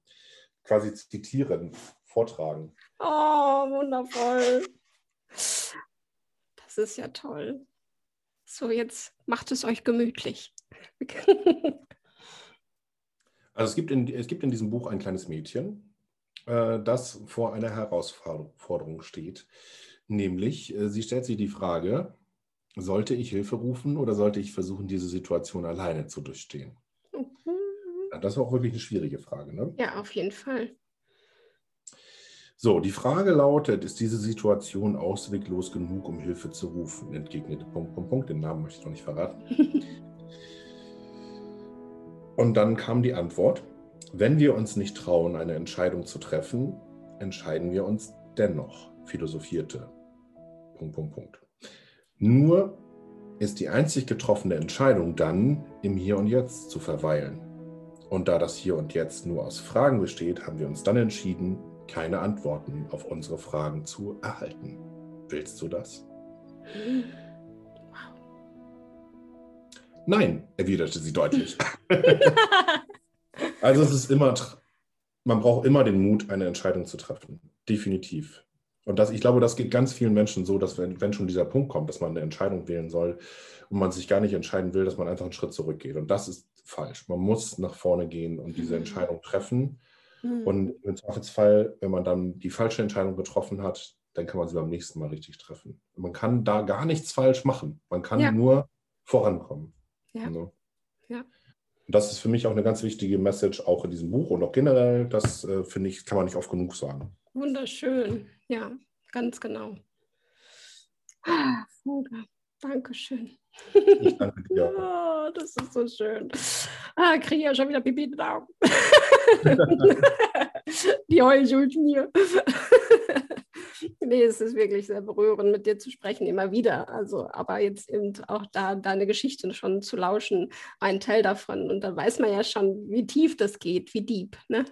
quasi zitieren, vortragen. Oh, wundervoll. Das ist ja toll. So, jetzt macht es euch gemütlich. also es gibt, in, es gibt in diesem Buch ein kleines Mädchen, äh, das vor einer Herausforderung steht. Nämlich, äh, sie stellt sich die Frage, sollte ich Hilfe rufen oder sollte ich versuchen, diese Situation alleine zu durchstehen? Mhm. Das ist auch wirklich eine schwierige Frage. Ne? Ja, auf jeden Fall. So, die Frage lautet, ist diese Situation ausweglos genug, um Hilfe zu rufen? Entgegnete Punkt, Punkt, Punkt. Den Namen möchte ich noch nicht verraten. Und dann kam die Antwort, wenn wir uns nicht trauen, eine Entscheidung zu treffen, entscheiden wir uns dennoch, philosophierte Punkt, Punkt, Punkt. Nur ist die einzig getroffene Entscheidung dann, im Hier und Jetzt zu verweilen. Und da das Hier und Jetzt nur aus Fragen besteht, haben wir uns dann entschieden, keine Antworten auf unsere Fragen zu erhalten. Willst du das? Nein, erwiderte sie deutlich. also es ist immer, man braucht immer den Mut, eine Entscheidung zu treffen. Definitiv. Und das, ich glaube, das geht ganz vielen Menschen so, dass wenn, wenn schon dieser Punkt kommt, dass man eine Entscheidung wählen soll und man sich gar nicht entscheiden will, dass man einfach einen Schritt zurückgeht. Und das ist falsch. Man muss nach vorne gehen und diese mhm. Entscheidung treffen. Mhm. Und im Zweifelsfall, wenn man dann die falsche Entscheidung getroffen hat, dann kann man sie beim nächsten Mal richtig treffen. Man kann da gar nichts falsch machen. Man kann ja. nur vorankommen. Ja. Also. ja. Und das ist für mich auch eine ganz wichtige Message, auch in diesem Buch und auch generell. Das äh, finde ich, kann man nicht oft genug sagen. Wunderschön. Ja, ganz genau. Ah, Volker, Dankeschön. Ich danke dir. oh, das ist so schön. Ah, kriege ja schon wieder Pipi in den Augen. Die Heulschuld mir. nee, es ist wirklich sehr berührend, mit dir zu sprechen, immer wieder. Also, aber jetzt eben auch da deine Geschichte schon zu lauschen, ein Teil davon. Und da weiß man ja schon, wie tief das geht, wie deep. Ne?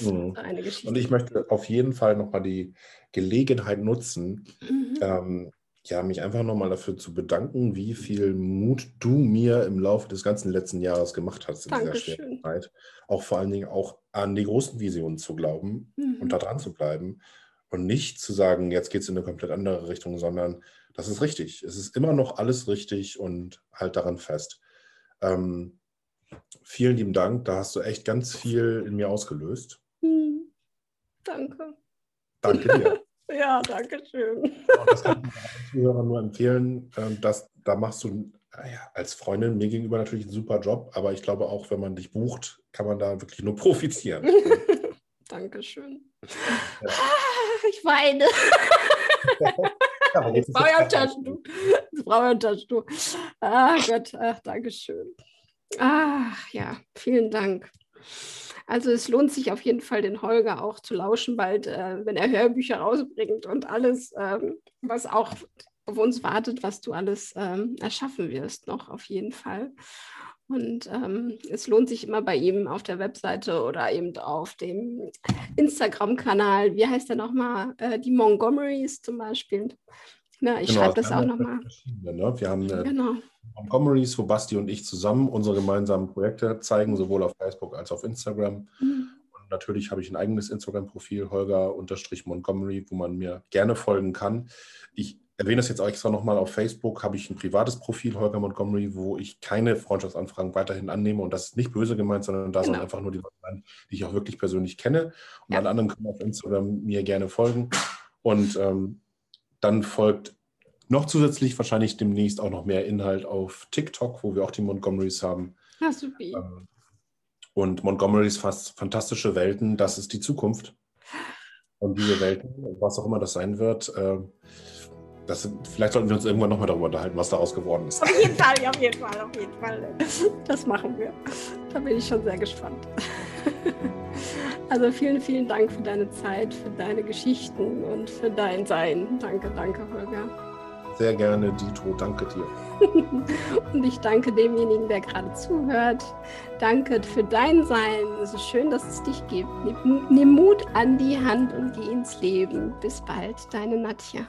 Mhm. Geschichte. Und ich möchte auf jeden Fall nochmal die Gelegenheit nutzen, mhm. ähm, ja, mich einfach nochmal dafür zu bedanken, wie viel Mut du mir im Laufe des ganzen letzten Jahres gemacht hast in Dankeschön. dieser schweren Zeit. Auch vor allen Dingen auch an die großen Visionen zu glauben mhm. und da dran zu bleiben und nicht zu sagen, jetzt geht es in eine komplett andere Richtung, sondern das ist richtig. Es ist immer noch alles richtig und halt daran fest. Ähm, vielen lieben Dank. Da hast du echt ganz viel in mir ausgelöst. Mhm. Danke. Danke dir. ja, danke schön. das kann ich Zuhörern nur empfehlen. Ähm, dass, da machst du ja, als Freundin mir gegenüber natürlich einen super Job, aber ich glaube auch, wenn man dich bucht, kann man da wirklich nur profitieren. Dankeschön. Ja. Ah, weine. Ja, jetzt brauche ich ein Taschentuch. Jetzt brauche ich ein Taschentuch. Ah Gott, ach, Dankeschön. Ach ja, vielen Dank. Also es lohnt sich auf jeden Fall, den Holger auch zu lauschen, bald, äh, wenn er Hörbücher rausbringt und alles, ähm, was auch auf uns wartet, was du alles ähm, erschaffen wirst, noch auf jeden Fall. Und ähm, es lohnt sich immer bei ihm auf der Webseite oder eben auf dem Instagram-Kanal. Wie heißt der nochmal? Äh, die Montgomerys zum Beispiel. Na, ich genau, schreibe das auch nochmal. Ne? Wir haben äh, genau. Montgomerys, wo Basti und ich zusammen unsere gemeinsamen Projekte zeigen, sowohl auf Facebook als auch auf Instagram. Mhm. Und natürlich habe ich ein eigenes Instagram-Profil, Holger-Montgomery, wo man mir gerne folgen kann. Ich erwähne das jetzt auch extra nochmal auf Facebook, habe ich ein privates Profil, Holger Montgomery, wo ich keine Freundschaftsanfragen weiterhin annehme. Und das ist nicht böse gemeint, sondern da genau. sind einfach nur die Leute, die ich auch wirklich persönlich kenne. Und ja. alle anderen können auf Instagram mir gerne folgen. Und ähm, dann folgt noch zusätzlich wahrscheinlich demnächst auch noch mehr Inhalt auf TikTok, wo wir auch die Montgomerys haben. Ah, super. Ähm, und Montgomerys fast fantastische Welten, das ist die Zukunft. Und diese Welten, was auch immer das sein wird, äh, das, vielleicht sollten wir uns irgendwann nochmal darüber unterhalten, was daraus geworden ist. Auf jeden Fall, auf jeden Fall, auf jeden Fall. Das machen wir. Da bin ich schon sehr gespannt. Also vielen, vielen Dank für deine Zeit, für deine Geschichten und für dein Sein. Danke, danke, Holger. Sehr gerne, Dito. Danke dir. und ich danke demjenigen, der gerade zuhört. Danke für dein Sein. Es ist schön, dass es dich gibt. Nimm Mut an die Hand und geh ins Leben. Bis bald, deine Nadja.